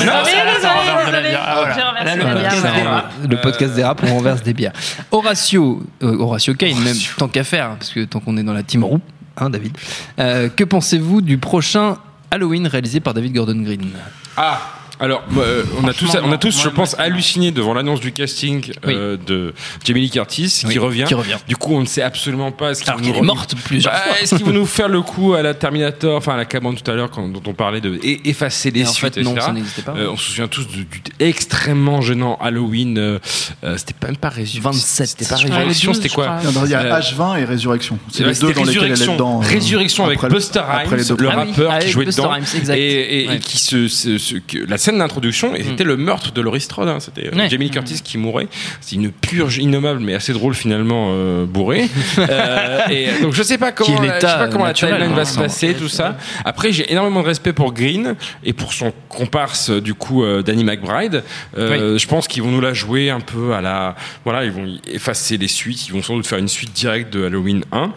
Le podcast dérape, on renverse des bières. Horatio, euh, Horatio Kane, même tant qu'à faire, parce que tant qu'on est dans la team roue hein, David. Euh, que pensez-vous du prochain Halloween réalisé par David Gordon Green? Ah Alors, moi, euh, on a tous, on a tous, moi, je moi, pense, halluciné devant l'annonce du casting euh, de Jamie Lee Curtis qui, revient. qui revient. Du coup, on ne sait absolument pas ce qu'ils Alors vont qu'elle nous est morte plusieurs Bah, fois. Est-ce qu'ils vont nous faire le coup à la Terminator, enfin à la Cameron tout à l'heure, quand- dont on parlait de effacer les Et en suites, fait, non, etc. ça n'existait pas. Euh, on se souvient tous du, du extrêmement gênant Halloween. euh, euh, c'était pas même pas Résurrection. 27, C'était pas. Résurrection, c'était 12, quoi Il y a Euh, H20 et Résurrection. C'est les deux dans lesquels elle est Résurrection, dedans. Résurrection avec Buster après Rhymes, les deux le. Ah rappeur qui jouait Buster dedans, et, qui se, la scène d'introduction était le meurtre de Laurie Strode. hein. C'était euh, Ouais. Jamie Lee Curtis qui mourait. C'est une purge innommable, mais assez drôle finalement euh, bourrée. Euh, et donc je sais pas comment, la- je sais pas comment la timeline hein, va se sans- passer, tout ça. Après, j'ai énormément de respect pour Green et pour son comparse du coup euh, Danny McBride. Euh, Je pense qu'ils vont nous la jouer un peu à la, voilà, ils vont effacer les suites. Ils vont sans doute faire une suite directe de Halloween 1.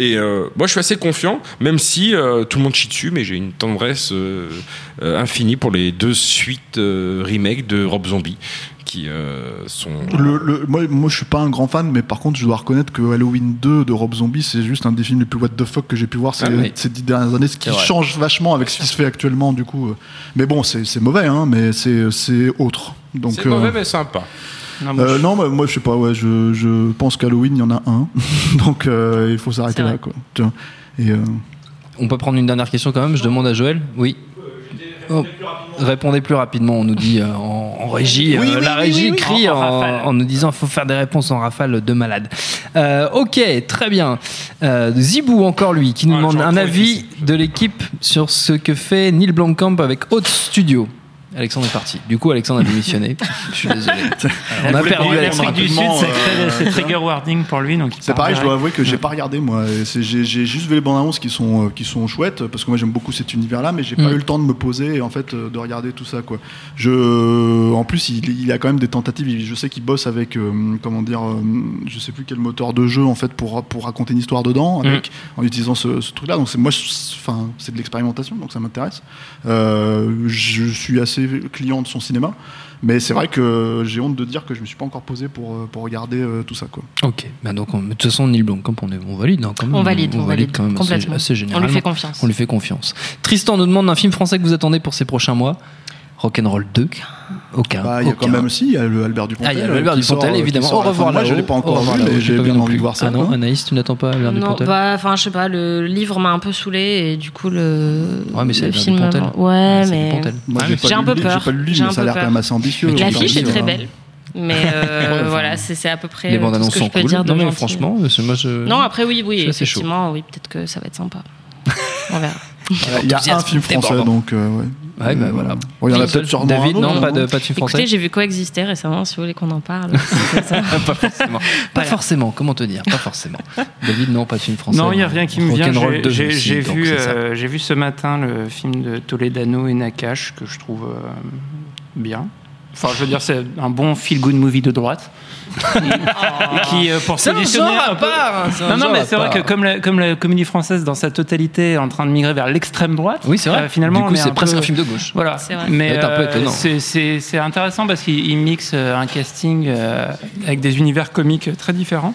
Et euh, moi, je suis assez confiant, même si euh, tout le monde chie dessus, mais j'ai une tendresse euh, euh, infinie pour les deux suites euh, remake de Rob Zombie, qui euh, sont. Le, le- moi, moi, je suis pas un grand fan, mais par contre, je dois reconnaître que Halloween 2 de Rob Zombie, c'est juste un des films les plus what the fuck que j'ai pu voir ces, Ah oui. ces dix dernières années, ce qui change vachement avec ce qui se fait actuellement, du coup. Mais bon, c'est c'est mauvais, hein, mais c'est c'est autre. Donc, C'est euh, mauvais, mais sympa. Non, moi, euh, je- non, moi je sais pas, ouais, je, je pense qu'Halloween il y en a un, donc euh, il faut s'arrêter là, quoi. Et, euh, On peut prendre une dernière question quand même. Je demande à Joël. Oui. Oh, Répondez plus rapidement, on nous dit euh, en, en régie. Oui, euh, oui, la oui, régie oui, oui. crie En- en en, rafale. en nous disant qu'il faut faire des réponses en rafale de malade. Euh, ok, très bien. Euh, Zibou, encore lui, qui nous Ah, demande un avis de l'équipe sur ce que fait Neil Blomkamp avec Haute Studio. Alexandre est parti. Du coup, Alexandre a démissionné. Je suis désolé. On a perdu Alexandre. du Sud, rapidement, c'est euh, très- c'est trigger warning pour lui. C'est part pareil, je dois avouer que j'ai pas regardé moi. J'ai juste vu les bandes annonces qui sont euh, qui sont chouettes parce que moi j'aime beaucoup cet univers-là, mais j'ai pas Mm. eu le temps de me poser et en fait euh, de regarder tout ça quoi. Je, en plus, il, il a quand même des tentatives. Je sais qu'il bosse avec euh, comment dire, euh, je sais plus quel moteur de jeu en fait pour pour raconter une histoire dedans avec en utilisant ce, ce truc-là. Donc c'est moi, enfin c'est de l'expérimentation, donc ça m'intéresse. Euh, je suis assez client de son cinéma. Mais c'est vrai que j'ai honte de dire que je me suis pas encore posé pour, euh, pour regarder euh, tout ça. Quoi. Ok, bah donc on- de toute façon Neil Blomkamp on, est, on valide hein, quand même. On valide, on valide, quand même assez- complètement. assez, On lui généralement. fait confiance. On lui fait confiance. Tristan nous demande un film français que vous attendez pour ces prochains mois. Rock'n'Roll 2 Aucun. Bah, il y a aucun. quand même aussi il y a le Albert Dupontel. Ah, il y a le Albert Dupontel, sort, euh, évidemment. sort Au la fin revoir là-haut. Je l'ai pas Au encore revoir vu, mais J'ai bien envie de voir ça. Ah non. Anaïs, tu n'attends pas Albert Non, Dupontel bah, enfin, je sais pas, le livre m'a un peu saoulé et du coup, le, Ouais, mais c'est film. Dupontel. Ouais, C'est mais. Dupontel. Moi, Ah, j'ai mais j'ai un peu peur. J'ai pas lu le livre, mais ça a l'air quand même assez ambitieux. L'affiche est très belle. Mais euh, Ouais, voilà, c'est à peu près Les euh, bandes tout ce que je peux cool. dire Non, mais franchement, c'est- moi je. Non, après, oui, oui, effectivement, oui, peut-être que ça va être sympa. On verra. Il y a un film français, donc euh, ouais. Ouais, bah Euh, voilà. Il y en a peut-être sûrement David, un autre, non, pas de, pas de film Écoutez, français. j'ai vu Coexister récemment, si vous voulez qu'on en parle. Ça. pas forcément. Pas forcément, comment te dire Pas forcément. David, non, pas de film français. Non, il n'y a rien qui me vient. J'ai- 2 J'ai aussi, j'ai donc vu, euh, j'ai vu ce matin le film de Toledano et Nakash que je trouve euh, bien. Enfin, je veux dire, c'est un bon feel-good movie de droite. Et qui, euh, pour C'est un positionner genre à un peu- part, hein, c'est un Non, non, mais c'est vrai que comme la, comme la comédie française dans sa totalité est en train de migrer vers l'extrême droite, Oui, c'est vrai. euh, finalement, du coup, c'est un presque peu- un film de gauche. Voilà, C'est vrai. mais C'est un peu euh, c'est- c'est c'est intéressant parce qu'il il mixe euh, un casting euh, avec des univers comiques très différents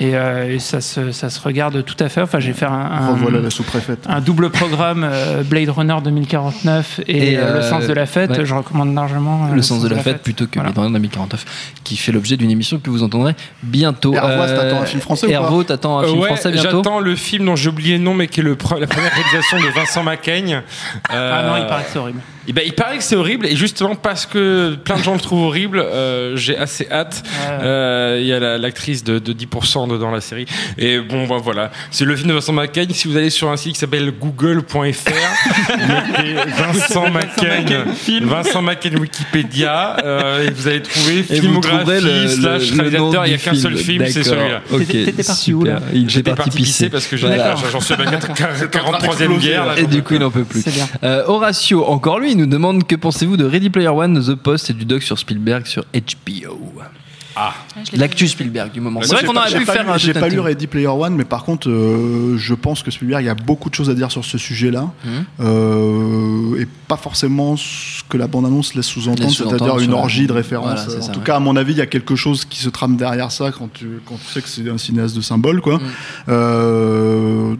et, euh, et ça, se, ça se regarde tout à fait. Enfin, j'ai fait un, un- Revoilà la sous-préfète. un double programme euh, Blade Runner 2049 et, Et, euh, Le Sens de la Fête. ouais. Je recommande largement Le sens de la fête plutôt que Voilà. Blade Runner 2049, qui fait l'objet d'une émission que vous entendrez bientôt. Hervois, t'attends un film français ou pas Hervo, t'attends un Euh, film ouais, français bientôt? j'attends le film dont j'ai oublié le nom, mais qui est le pre- la première réalisation de Vincent Macaigne. Euh, Ah non, il paraît que c'est horrible. Eh ben, il paraît que c'est horrible, et justement parce que plein de gens le trouvent horrible, euh, j'ai assez hâte. Ouais. Euh, Il y a la- l'actrice de, de 10% dedans la série. Et bon, bah, voilà. C'est le film de Vincent Macaigne. Si vous allez sur un site qui s'appelle google.fr, mettez Vincent Macaigne, Vincent Macaigne Wikipédia, euh, et vous allez trouver Et vous trouverez filmographie le- slash le- réalisateur. Il n'y a qu'un seul film, c'est celui-là. Ok, T'étais- parti où, là J'étais parti pisser parce que j'ai- Voilà. j'en suis à ma 43e guerre. là. Et du coup, il n'en peut plus. Euh, Horatio, encore lui, nous demande que pensez-vous de Ready Player One, The Post et du doc sur Spielberg sur HBO Ah. L'actu Spielberg du moment. Moi, C'est vrai qu'on aurait pu faire J'ai pas lu Ready Player One, mais par contre, euh, je pense que Spielberg, il y a beaucoup de choses à dire sur ce sujet-là. Mhm. Euh, et pas forcément ce que la bande-annonce laisse sous-entendre, c'est-à-dire une orgie de références. Voilà, en ça, tout ouais. cas, à mon avis, il y a quelque chose qui se trame derrière ça quand tu, quand tu sais que c'est un cinéaste de symbole. Mhm. Quoi. Euh,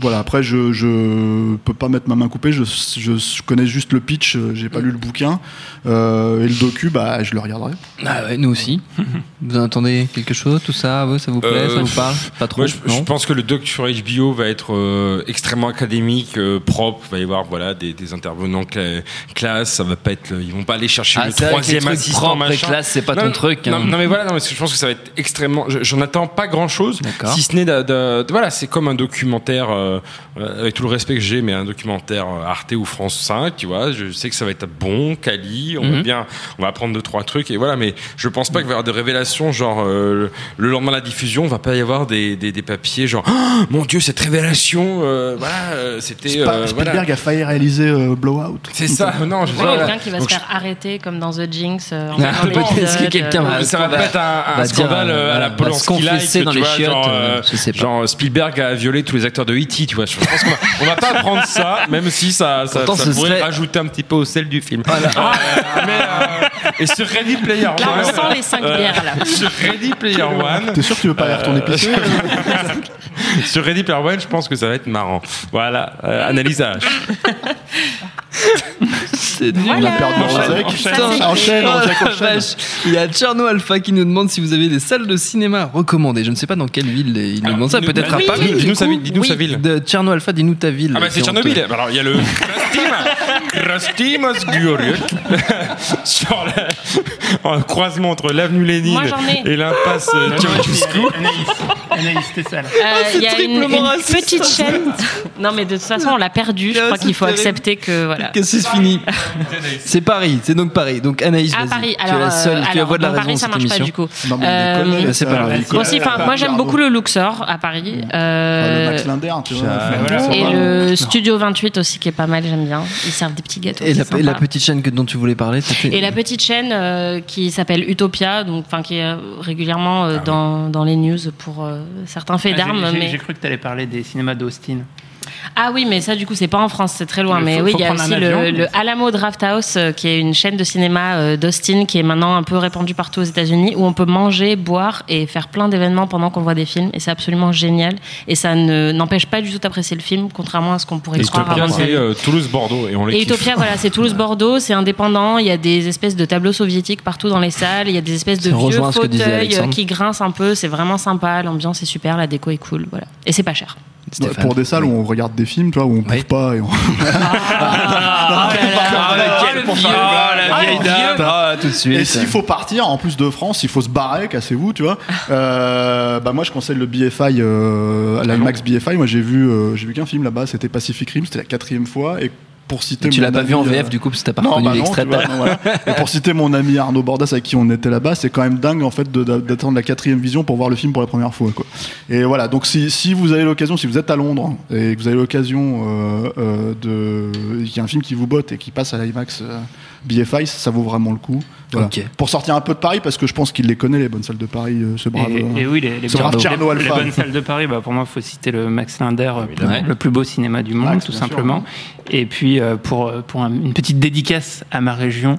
Voilà, après, je, je peux pas mettre ma main coupée, je, je, je connais juste le pitch, euh, j'ai pas lu le bouquin. Euh, et le docu, bah, je le regarderai. Ah ouais, nous aussi. vous en attendez quelque chose, tout ça vous, Ça vous plaît Euh, Ça vous parle Pas trop Moi, je, pense que le doc sur HBO va être euh, extrêmement académique, euh, propre. Il va y avoir voilà des, des intervenants cla- classe. Ça va pas être. Ils vont pas aller chercher Ah, le c'est vrai que les troisième trucs assistant machin. classe, c'est pas Non, ton truc, Non, hein. non, mais voilà, non, mais je pense que ça va être extrêmement. je- J'en attends pas grand chose. Si ce n'est voilà, c'est comme un documentaire euh, euh, avec tout le respect que j'ai, mais un documentaire euh, Arte ou France 5, tu vois. Je sais que ça va être bon, quali. On va Mhm. bien, on va apprendre deux trois trucs et voilà. Mais je pense pas qu'il va y avoir des révélations genre euh, le lendemain de la diffusion, va pas y avoir des, des, des papiers genre Oh, mon Dieu cette révélation, euh, voilà, c'était euh, Spielberg voilà. a failli réaliser euh, Blowout. C'est ça, non, je Ouais, voilà. quelqu'un qui va Donc, se faire arrêter comme dans The Jinx. l'épisode, que quelqu'un euh, va- ça va pas être un, un va dire, scandale à la va se Polanski confesser dans les chiottes, genre, je sais pas. genre Spielberg a violé tous les acteurs de E.T., tu vois. Je pense qu'on va, on va pas apprendre ça, même si ça, ça, Pourtant, ça ce pourrait serait- rajouter un petit peu au sel du film. Euh, mais, euh, et sur Ready Player One. Là, on sent les cinq bières, là. Sur Ready Player One. T'es sûr que tu veux pas aller retourner pisser sur Ready Player One, je pense que ça va être marrant. Voilà, euh, analyse à H. C'est nul. On a perdu Enchaîne, enchaîne. Oh. Il y a Tcherno Alpha qui nous demande si vous avez des salles de cinéma recommandées. Je ne sais pas dans quelle ville il nous demande ça. Peut-être à Paris. dis-nous sa ville, dis-nous sa Oui, ville. De Tcherno Alpha, dis-nous ta ville. Ah bah c'est Tchernobyl. Alors il y a le Krastima sur le un croisement entre l'avenue Lénine et l'impasse euh, Ceausescu. Anaïs, Anaïs Tessal. Euh, Il y a une, petite chaîne. Non, mais de toute façon, on l'a perdu. Je Ah, crois qu'il faut accepter que voilà. Que c'est fini. C'est Paris, c'est donc Paris. Donc Anaïs, À vas-y. Paris. tu es Alors, la seule, euh, tu as alors, voix de la raison Paris, ça cette marche pas émission. du coup. Non, mais Euh, c'est pas grave. Bon, si, enfin, moi j'aime beaucoup le Luxor à Paris. Ah, Euh, le Max Linder, tu vois. voilà. Ça et le Studio 28 aussi qui est pas mal, j'aime bien. Ils servent des petits gâteaux. Et la, la petite chaîne que, dont tu voulais parler, c'était. Et la petite chaîne euh, qui s'appelle Utopia, donc enfin qui est régulièrement euh, dans, dans les news pour euh, certains faits Ah, d'armes. j'ai- mais J'ai cru que tu allais parler des cinémas d'Austin. Ah oui, mais ça du coup c'est pas en France, c'est très loin. Il Mais faut- oui, faut il y a aussi le, Alamo Draft House, euh, qui est une chaîne de cinéma euh, d'Austin qui est maintenant un peu répandue partout aux États-Unis, où on peut manger, boire et faire plein d'événements pendant qu'on voit des films. Et c'est absolument génial. Et ça ne n'empêche pas du tout d'apprécier le film, contrairement à ce qu'on pourrait croire Utopia, c'est euh, Toulouse-Bordeaux et on les Et. Utopia, voilà, c'est Toulouse-Bordeaux, c'est indépendant, il y a des espèces de tableaux soviétiques partout dans les salles, il y a des espèces de Ça vieux fauteuils qui grincent un peu, c'est vraiment sympa, l'ambiance est super, la déco est cool, voilà. Et c'est pas cher. Ouais, Pour des salles où on regarde des films, tu vois, où on Oui. bouffe pas et on... Ah. Ah, la Ah, vieille dame. Ah, tout de suite. Et s'il faut partir, en plus de France, il faut se barrer, cassez-vous, tu vois. Euh, bah moi, je conseille le BFI, euh, l'IMAX BFI. Moi, j'ai vu, euh, j'ai vu qu'un film là-bas, c'était Pacific Rim, c'était la quatrième fois. Et pour citer, Et tu mon l'as pas ami, vu en euh, VF du coup parce que t'as pas reconnu bah l'extrait. Et pour citer mon ami Arnaud Bordas avec qui on était là-bas, c'est quand même dingue en fait d'attendre la quatrième vision pour voir le film pour la première fois. Quoi. Et voilà, donc si, si vous avez l'occasion, si vous êtes à Londres et que vous avez l'occasion euh, euh, de, qu'il y a un film qui vous botte et qui passe à l'IMAX euh, BFI, ça vaut vraiment le coup. Voilà. Pour sortir un peu de Paris, parce que je pense qu'il les connaît les bonnes salles de Paris, euh, ce brave. Et, euh, et oui, les, les, ce brave les- Tcherno les Alpha. bonnes salles de Paris, bah, pour moi, il faut citer le Max Linder, euh, le plus beau cinéma du monde, Max, tout sûr, simplement. Et puis, euh, pour, pour un- une petite dédicace à ma région,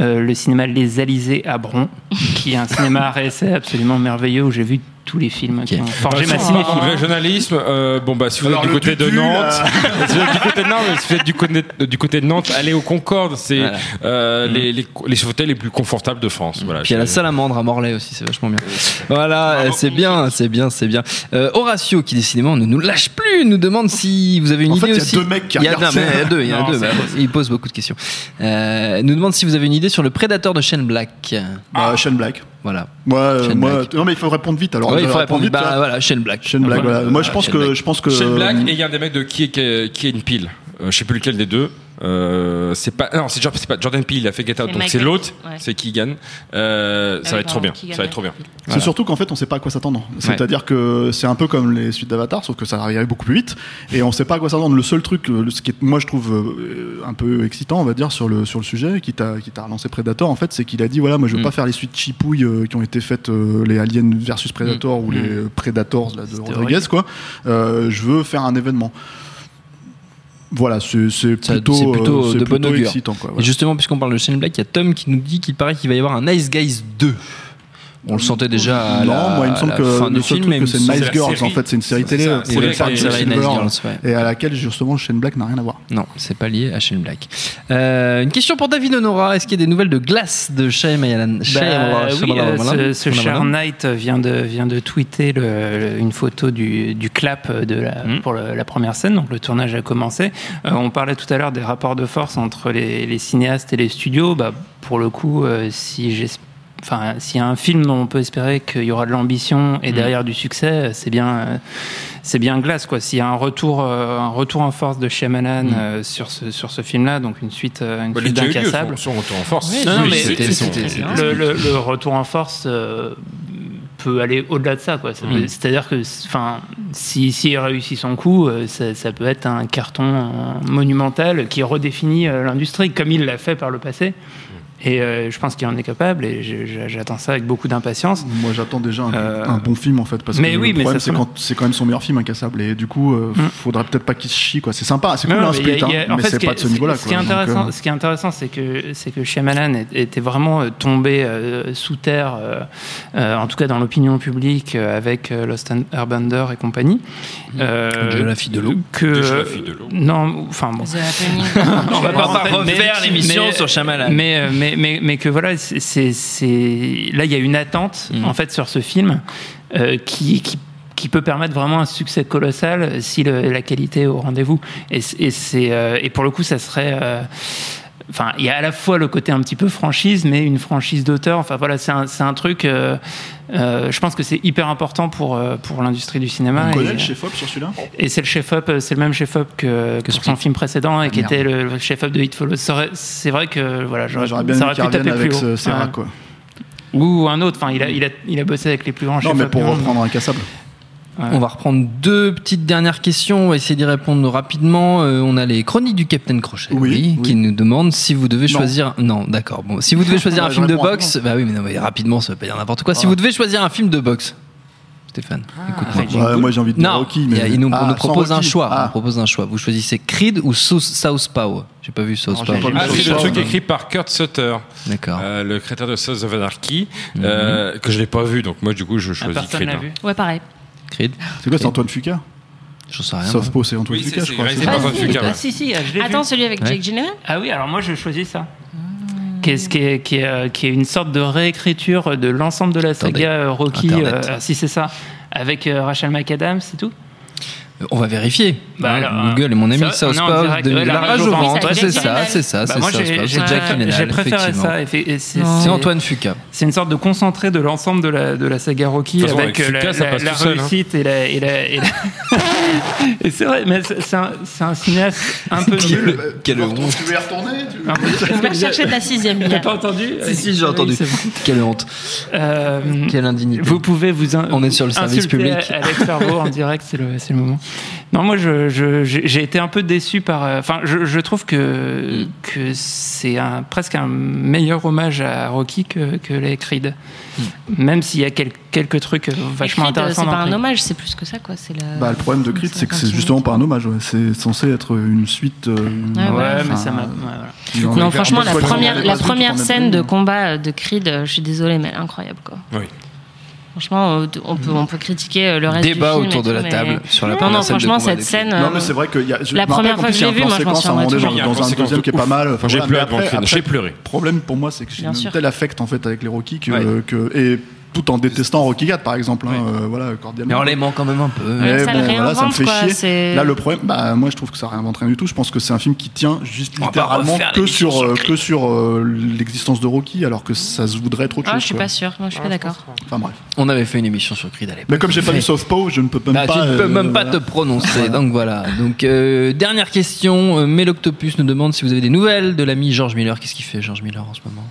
euh, le cinéma Les Alizés à Bron, qui est un cinéma à essai absolument merveilleux où j'ai vu tous les films qui ont forgé Euh, ma cinéphilie. Régionalisme, euh, bon bah si vous Alors, êtes du le côté de Tutu, Nantes, là. si vous êtes du côté de Nantes, si vous êtes du côté, du côté de Nantes, allez au Concorde, c'est Voilà. euh, les, les, les hôtels les plus confortables de France. Voilà, Puis il y a la salamandre à Morlaix aussi, c'est vachement bien. Voilà, euh, c'est bien, c'est bien, c'est bien. Euh, Horatio, qui décidément ne nous lâche plus, nous demande si vous avez une En idée fait, il y a deux mecs qui Il y a, regardent il y a ça. deux, il y a Non, deux. bah, il pose beaucoup de questions. Euh, nous demande si vous avez une idée sur le prédateur de Shane Black. bah, Shane Black. Voilà. Moi, euh, moi, Black. non mais il faut répondre vite. Alors, Ouais, il faut réponds répondre. vite, Bah, là. voilà, Shane Black. Shane Black. Voilà. voilà. Moi, je pense Shane que, Black. je pense que. Shane Black et il y a un des mecs de qui est, qui est, qui est une pile. Euh, je sais plus lequel des deux. Euh, c'est pas non c'est Jordan- c'est pas Jordan Peele il a fait Get Out C'est donc c'est l'autre ouais. c'est Keegan euh, ça Ah va oui, être trop bien ça va être trop bien C'est surtout qu'en fait, on sait pas à quoi s'attendre. C'est-à-dire que c'est un peu comme les suites d'Avatar, sauf que ça arrive beaucoup plus vite, et on sait pas à quoi s'attendre. Le seul truc, le- ce qui est, moi je trouve euh, un peu excitant, on va dire, sur le sur le sujet, qui t'a qui t'a relancé Predator, en fait, c'est qu'il a dit voilà, moi je veux Mm. pas faire les suites chipouilles euh, qui ont été faites les Aliens versus Predator ou Mm. les Predators là, de Rodriguez, quoi. Euh, je veux faire un événement. Voilà, c'est plutôt, euh, de bon augure. excitant. Quoi, Et justement, puisqu'on parle de Shane Black, il y a Tom qui nous dit qu'il paraît qu'il va y avoir un Nice Guys 2. On le sentait déjà à non, la, moi il me à semble la que le film, truc c'est Nice Girls en fait, c'est une série télé. c'est c'est de série Nice Girls, ouais. et à laquelle justement Shane Black n'a rien à voir. Non, c'est pas lié à Shane Black. Euh, une question pour David Honora. Est-ce qu'il y a des nouvelles de glace de Shyamalan Bah, Shyamalan- oui, euh, ce, ce Cher Knight vient de, vient de tweeter le- le- une photo du, du clap de la, Hmm. pour le- la première scène, donc le tournage a commencé. Euh, on parlait tout à l'heure des rapports de force entre les, les cinéastes et les studios. Bah, pour le coup, euh, si j'espère Enfin, s'il y a un film dont on peut espérer qu'il y aura de l'ambition et Mm. derrière du succès, c'est bien, euh, c'est bien Glace quoi. S'il y a un retour, euh, un retour en force de Shyamalan Mm. euh, sur ce sur ce film-là, donc une suite, une Bah, suite d'incassables. son- son retour en force. Oui, Oui, non, non, oui, mais c'était- c'était- c'était- le, le- le retour en force euh, peut aller au-delà de ça. quoi. Ça peut- Mm. C'est-à-dire que, enfin, si, si il réussit son coup, euh, ça, ça peut être un carton euh, monumental qui redéfinit euh, l'industrie comme il l'a fait par le passé. Et euh, je pense qu'il en est capable et j'attends ça avec beaucoup d'impatience. Moi j'attends déjà un, Euh, un bon film en fait parce mais que oui, le mais problème c'est quand c'est quand même son meilleur film Incassable et du coup euh, Mm. faudrait peut-être pas qu'il se chie quoi. C'est sympa, c'est cool Non, hein, mais Split, hein, mais ce c'est qui pas est- de ce niveau-là. Ce qui est. Donc, intéressant, euh, ce qui est intéressant, c'est que c'est que Shyamalan était vraiment tombé euh, sous terre, euh, euh, en tout cas dans l'opinion publique, euh, avec euh, Lost Airbender et compagnie. Euh, Dieu, la fille de l'eau. Que Dieu, la fille de l'eau. non, enfin bon. On va pas refaire mais- l'émission mais- sur Shyamalan. Mais, mais, mais, mais que voilà, c'est- là il y a une attente Mm. en fait sur ce film euh, qui, qui qui peut permettre vraiment un succès colossal si le- la qualité est au rendez-vous. Et, euh, et pour le coup, ça serait. euh, Enfin, il y a à la fois le côté un petit peu franchise, mais une franchise d'auteur. Enfin voilà, c'est un, c'est un truc. euh, euh, je pense que c'est hyper important pour euh, pour l'industrie du cinéma. On connaît Et- le chef-op sur celui-là? et c'est le chef-op, c'est le même chef-op que, que sur son film précédent et qui était le, le chef-op de Hit Follow. Ça aurait- C'est vrai que voilà, j'aurais, J'aurais bien ça aimé aurait pu taper revienne plus avec haut. ce Ouais. quoi. Ou un autre. Enfin, il a, il a, il a bossé avec les plus grands Non chefs-op mais pour monde. reprendre Incassable. On va reprendre deux petites dernières questions. On va essayer d'y répondre rapidement. Euh, on a les chroniques du Capitaine Crochet, oui, qui nous demandent si vous devez choisir. Non, d'accord. Bon, si vous devez choisir un film de boxe, bah oui, mais non, mais rapidement, ça veut pas dire n'importe quoi. Si Ah. vous devez choisir un film de boxe, Stéphane, écoute-moi. Ouais, moi j'ai envie de dire Non, Rocky il, mais il nous, on Ah, nous propose un choix. On Ah. propose un choix. Vous choisissez Creed ou Sou- Southpaw J'ai pas vu Southpaw. Ah, c'est le truc écrit par Kurt Sutter, D'accord. euh, le créateur de Sons of Anarchy, euh, que je n'ai pas vu, donc moi du coup je choisis personne Creed. hein. vu. Ouais, pareil. Creed. C'est quoi, c'est Antoine Fuqua? J'en sais rien. C'est Antoine c'est- je crois. c'est Antoine Fuqua. Ah si si, je l'ai. Attends, celui avec Ouais. Jake Gyllenhaal? Ah oui, alors moi je choisis ça. Qui est, qui, est, qui, est, euh, qui est une sorte de réécriture de l'ensemble de la saga euh, Rocky. Euh, si c'est ça, avec euh, Rachel McAdams, c'est tout? On va vérifier. Bah, Hein, alors, Google est mon ami ça, Southpaw direct. de la la rage au ventre, C'est ça, c'est ça, Bah, c'est ça. j'ai C'est j'ai- Jack j'ai préféré ça. c'est- Antoine Fuqua. C'est une sorte de concentré de l'ensemble de la, de la saga Rocky façon, avec, avec euh, la, Fuka, la- la tout seul, hein. réussite et la. Et, la, et, la- Et c'est vrai, mais c'est un, c'est un cinéaste un peu nul. Quelle honte. Tu veux y retourner tu- Un peu- On va chercher de la sixième T'as pas entendu Si, si, j'ai entendu. Quelle honte. Euh, Quelle indignité. vous pouvez vous On est sur le service public. Alex Servo en direct, c'est le, c'est le moment. Non, moi, je, je- j'ai été un peu déçu par. euh, Enfin, je, je trouve que, Mm. que c'est un, presque un meilleur hommage à Rocky que, que les Creed. Même s'il y a quel- quelques trucs vachement Creed, intéressants. C'est pas un hommage, c'est plus que ça, quoi. C'est la. Bah, le problème de Creed, c'est que c'est justement pas un hommage. ouais. C'est censé être une suite. euh, Ouais, Ouais, ouais. mais ça m'a. ouais, voilà. dans Non, franchement, la première, la première scène de combat euh, de Creed, euh, je suis désolée, mais elle est incroyable, quoi. Oui. Franchement, euh, on peut, on peut critiquer euh, le reste Débat du film autour de la mais- table sur la Non, première non, scène de franchement, cette scène. Non, euh, mais c'est vrai qu'il y a. je La me rappelle première qu'en fois plus, que je il y a l'ai un vu, moi, je m'en séquence à un moment donné, souviendrai genre, toujours. dans un deuxième qui est pas mal. Enfin, J'ai voilà, pleuré le après, j'ai pleuré. Le problème pour moi, c'est que j'ai un tel affect en fait avec les Rocky que, Ouais. que et tout en détestant Rocky 4 par exemple. hein, euh, voilà, Mais cordialement. on l'aimant quand même un peu. Mais ça le bon, voilà, ça me fait quoi, chier. Là, le problème, bah, moi, je trouve que ça réinvente rien du tout. Je pense que c'est un film qui tient juste littéralement refaire que sur, sur euh, que sur euh, l'existence de Rocky, alors que ça se voudrait être autre Ah, chose. je suis quoi. pas sûre. Non, je suis pas d'accord. Enfin bref. On avait fait une émission sur Creed à l'époque. Mais comme j'ai pas vu Southpaw, je ne peux même Bah, pas. tu ne peux euh, même pas voilà. te prononcer. Donc voilà. Donc euh, dernière question. Euh, Méloctopus nous demande si vous avez des nouvelles de l'ami George Miller. Qu'est-ce qu'il fait George Miller en ce moment?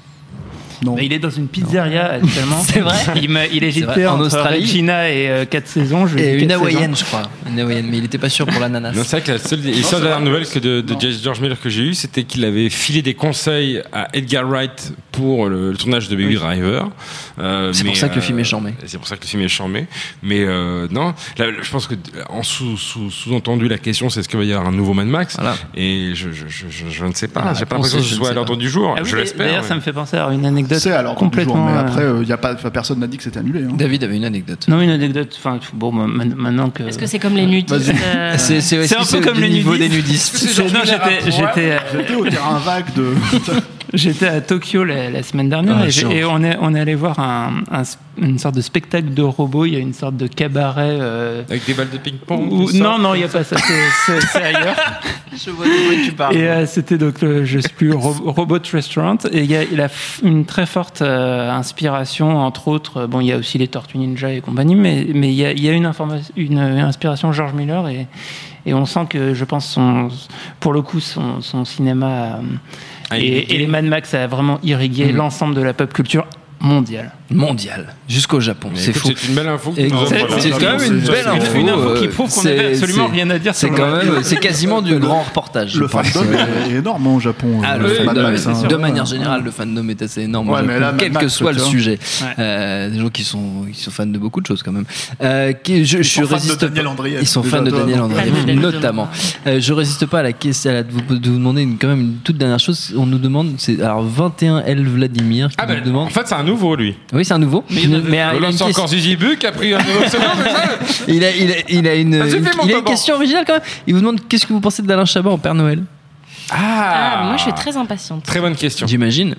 Non. Il est dans une pizzeria actuellement. C'est vrai Il, m'a- il en Australie. Regina et 4 saisons. Je Et une hawaïenne, je crois. Une hawaïenne, mais il était pas sûr pour l'ananas. Non, c'est vrai que la seule, les seules dernières nouvelles que de, de George Miller que j'ai eues, c'était qu'il avait filé des conseils à Edgar Wright pour le, le tournage de Baby Driver. Euh, C'est pour ça que le film est euh, charmé. C'est pour ça que le film est charmé. Mais euh, non, là, je pense que en sous, sous, sous-entendu, la question c'est est-ce qu'il va y avoir un nouveau Mad Max? Et je, je, je, je, je ne sais pas. Ah, J'ai pas l'impression que je ce soit à l'ordre du jour. Ah oui, je l'espère. D'ailleurs, mais- ça me fait penser à une anecdote C'est alors complètement. mais après, euh, y a pas, personne n'a dit que c'était annulé. hein. David avait une anecdote. Non, une anecdote. Enfin, bon, ma- ma- maintenant que. Est-ce que c'est comme les nudistes euh, C'est un peu comme les niveau nudistes. des nudistes. J'étais au terrain vague de. j'étais à Tokyo la, la semaine dernière Ah, et, on est, on est allé voir un, un- une sorte de spectacle de robots. Il y a une sorte de cabaret. euh, Avec des balles de ping-pong. ça. non, non, il n'y a pas ça. C'est, c'est- c'est ailleurs. Je vois de quoi tu parles. Et euh, c'était donc, le, je sais plus, Ro- Robot Restaurant. Et il y a, il a une très forte euh, inspiration, entre autres. Bon, il y a aussi les Tortues Ninja et compagnie, mais, mais il y a, il y a une, informa- une inspiration George Miller et, et on sent que, je pense, son, pour le coup, son, son cinéma euh, et, irrigué. et les Mad Max a vraiment irrigué Mhm. l'ensemble de la pop culture mondiale. Mondial, jusqu'au Japon. C'est fou. C'est une belle info. c'est- quand même une belle info. une info qui prouve qu'on c'est- avait absolument rien à dire C'est sur quand le- même, c'est quasiment du grand reportage. Le fandom est, énorme au Japon. Ah, euh, hein. de manière générale, le fandom est assez énorme, quel que soit le sujet. Ouais. Euh, des gens qui sont, qui sont fans de beaucoup de choses quand même. Euh, je, je sont fans de résiste Ils sont fans de Daniel Daniel notamment. Je résiste pas à la question, de vous, de vous demander une- quand même une toute dernière chose. On nous demande, c'est alors 21L Vladimir qui Ah ben, nous demande. en fait, c'est un nouveau, lui. Oui, c'est un nouveau. Mais il Mais, euh, c'est question- encore Zizi Bu qui a pris un nouveau pseudo, c'est ça il a, il a, il a une, une- il a une question originale quand même. Il vous demande qu'est-ce que vous pensez d'Alain Chabat en Père Noël? Ah, moi je suis très impatiente. Très bonne question. J'imagine.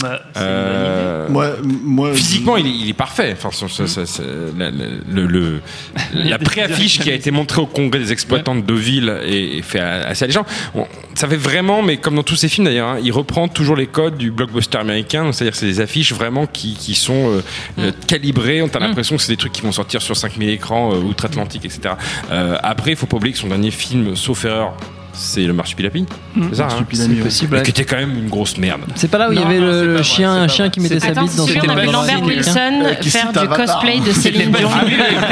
Bah, Euh, Moi, moi, Physiquement, il est, il est parfait. Enfin, ça- ça- ça- ça- la, le, le- la préaffiche qui a été montrée au congrès des exploitants de Deauville est, est fait assez alléchant. On- Ça fait vraiment, mais comme dans tous ces films d'ailleurs, hein, il reprend toujours les codes du blockbuster américain. C'est-à-dire que c'est des affiches vraiment qui, qui sont euh, euh, calibrées. On a l'impression que c'est des trucs qui vont sortir sur 5000 écrans euh, outre-Atlantique, etc. Euh, après, il faut pas oublier que son dernier film, sauf erreur, c'est le Marsupilami. C'est ça, hein C'est possible. Ouais. qui était quand même une grosse merde. C'est pas là où il y avait non, le, chien, un chien qui mettait sa bite dans son on avait pas Lambert. Wilson Euh, qui faire du cosplay de Céline pas Dion. vrai.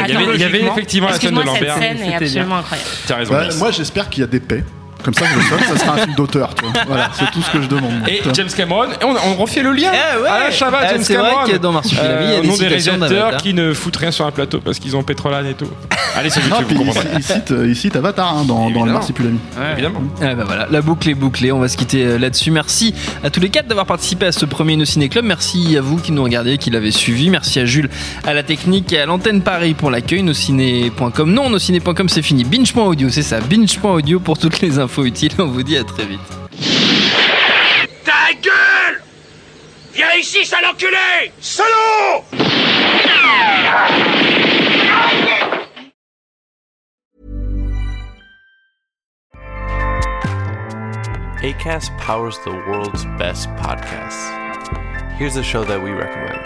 Il y avait, il y avait effectivement la scène de Excuse-moi, cette Lambert. scène est absolument incroyable. Tu as raison. Ouais, Brice. moi, j'espère qu'il y a des paix. Comme ça, je le ça sera un film d'auteur. tu vois. Voilà, c'est tout ce que je demande. Et James Cameron, et on, on refait le lien. Eh ouais. Alain Chabat, Ah, James c'est vrai Cameron. que dans Marsupilami, il y a au des nom des réalisateurs qui ne foutent rien sur un plateau parce qu'ils ont pétrolane et tout. Allez, Non, YouTube, vous il, comprendrez. il cite, euh, il cite Avatar hein, dans, dans le Évidemment. Marsupilami. Évidemment. Ah bah voilà, la boucle est bouclée. On va se quitter euh, là-dessus. Merci à tous les quatre d'avoir participé à ce premier No Ciné Club. Merci à vous qui nous regardiez, qui l'avez suivi. Merci à Jules, à la technique et à l'antenne Paris pour l'accueil. Nociné.com. Non, nociné.com, c'est fini. Binge.audio, c'est ça. Binge.audio pour toutes les infos utiles. On vous dit à très vite. Ta gueule Viens ici, sale enculé Salaud ACAST powers the world's best podcasts. Here's a show that we recommend.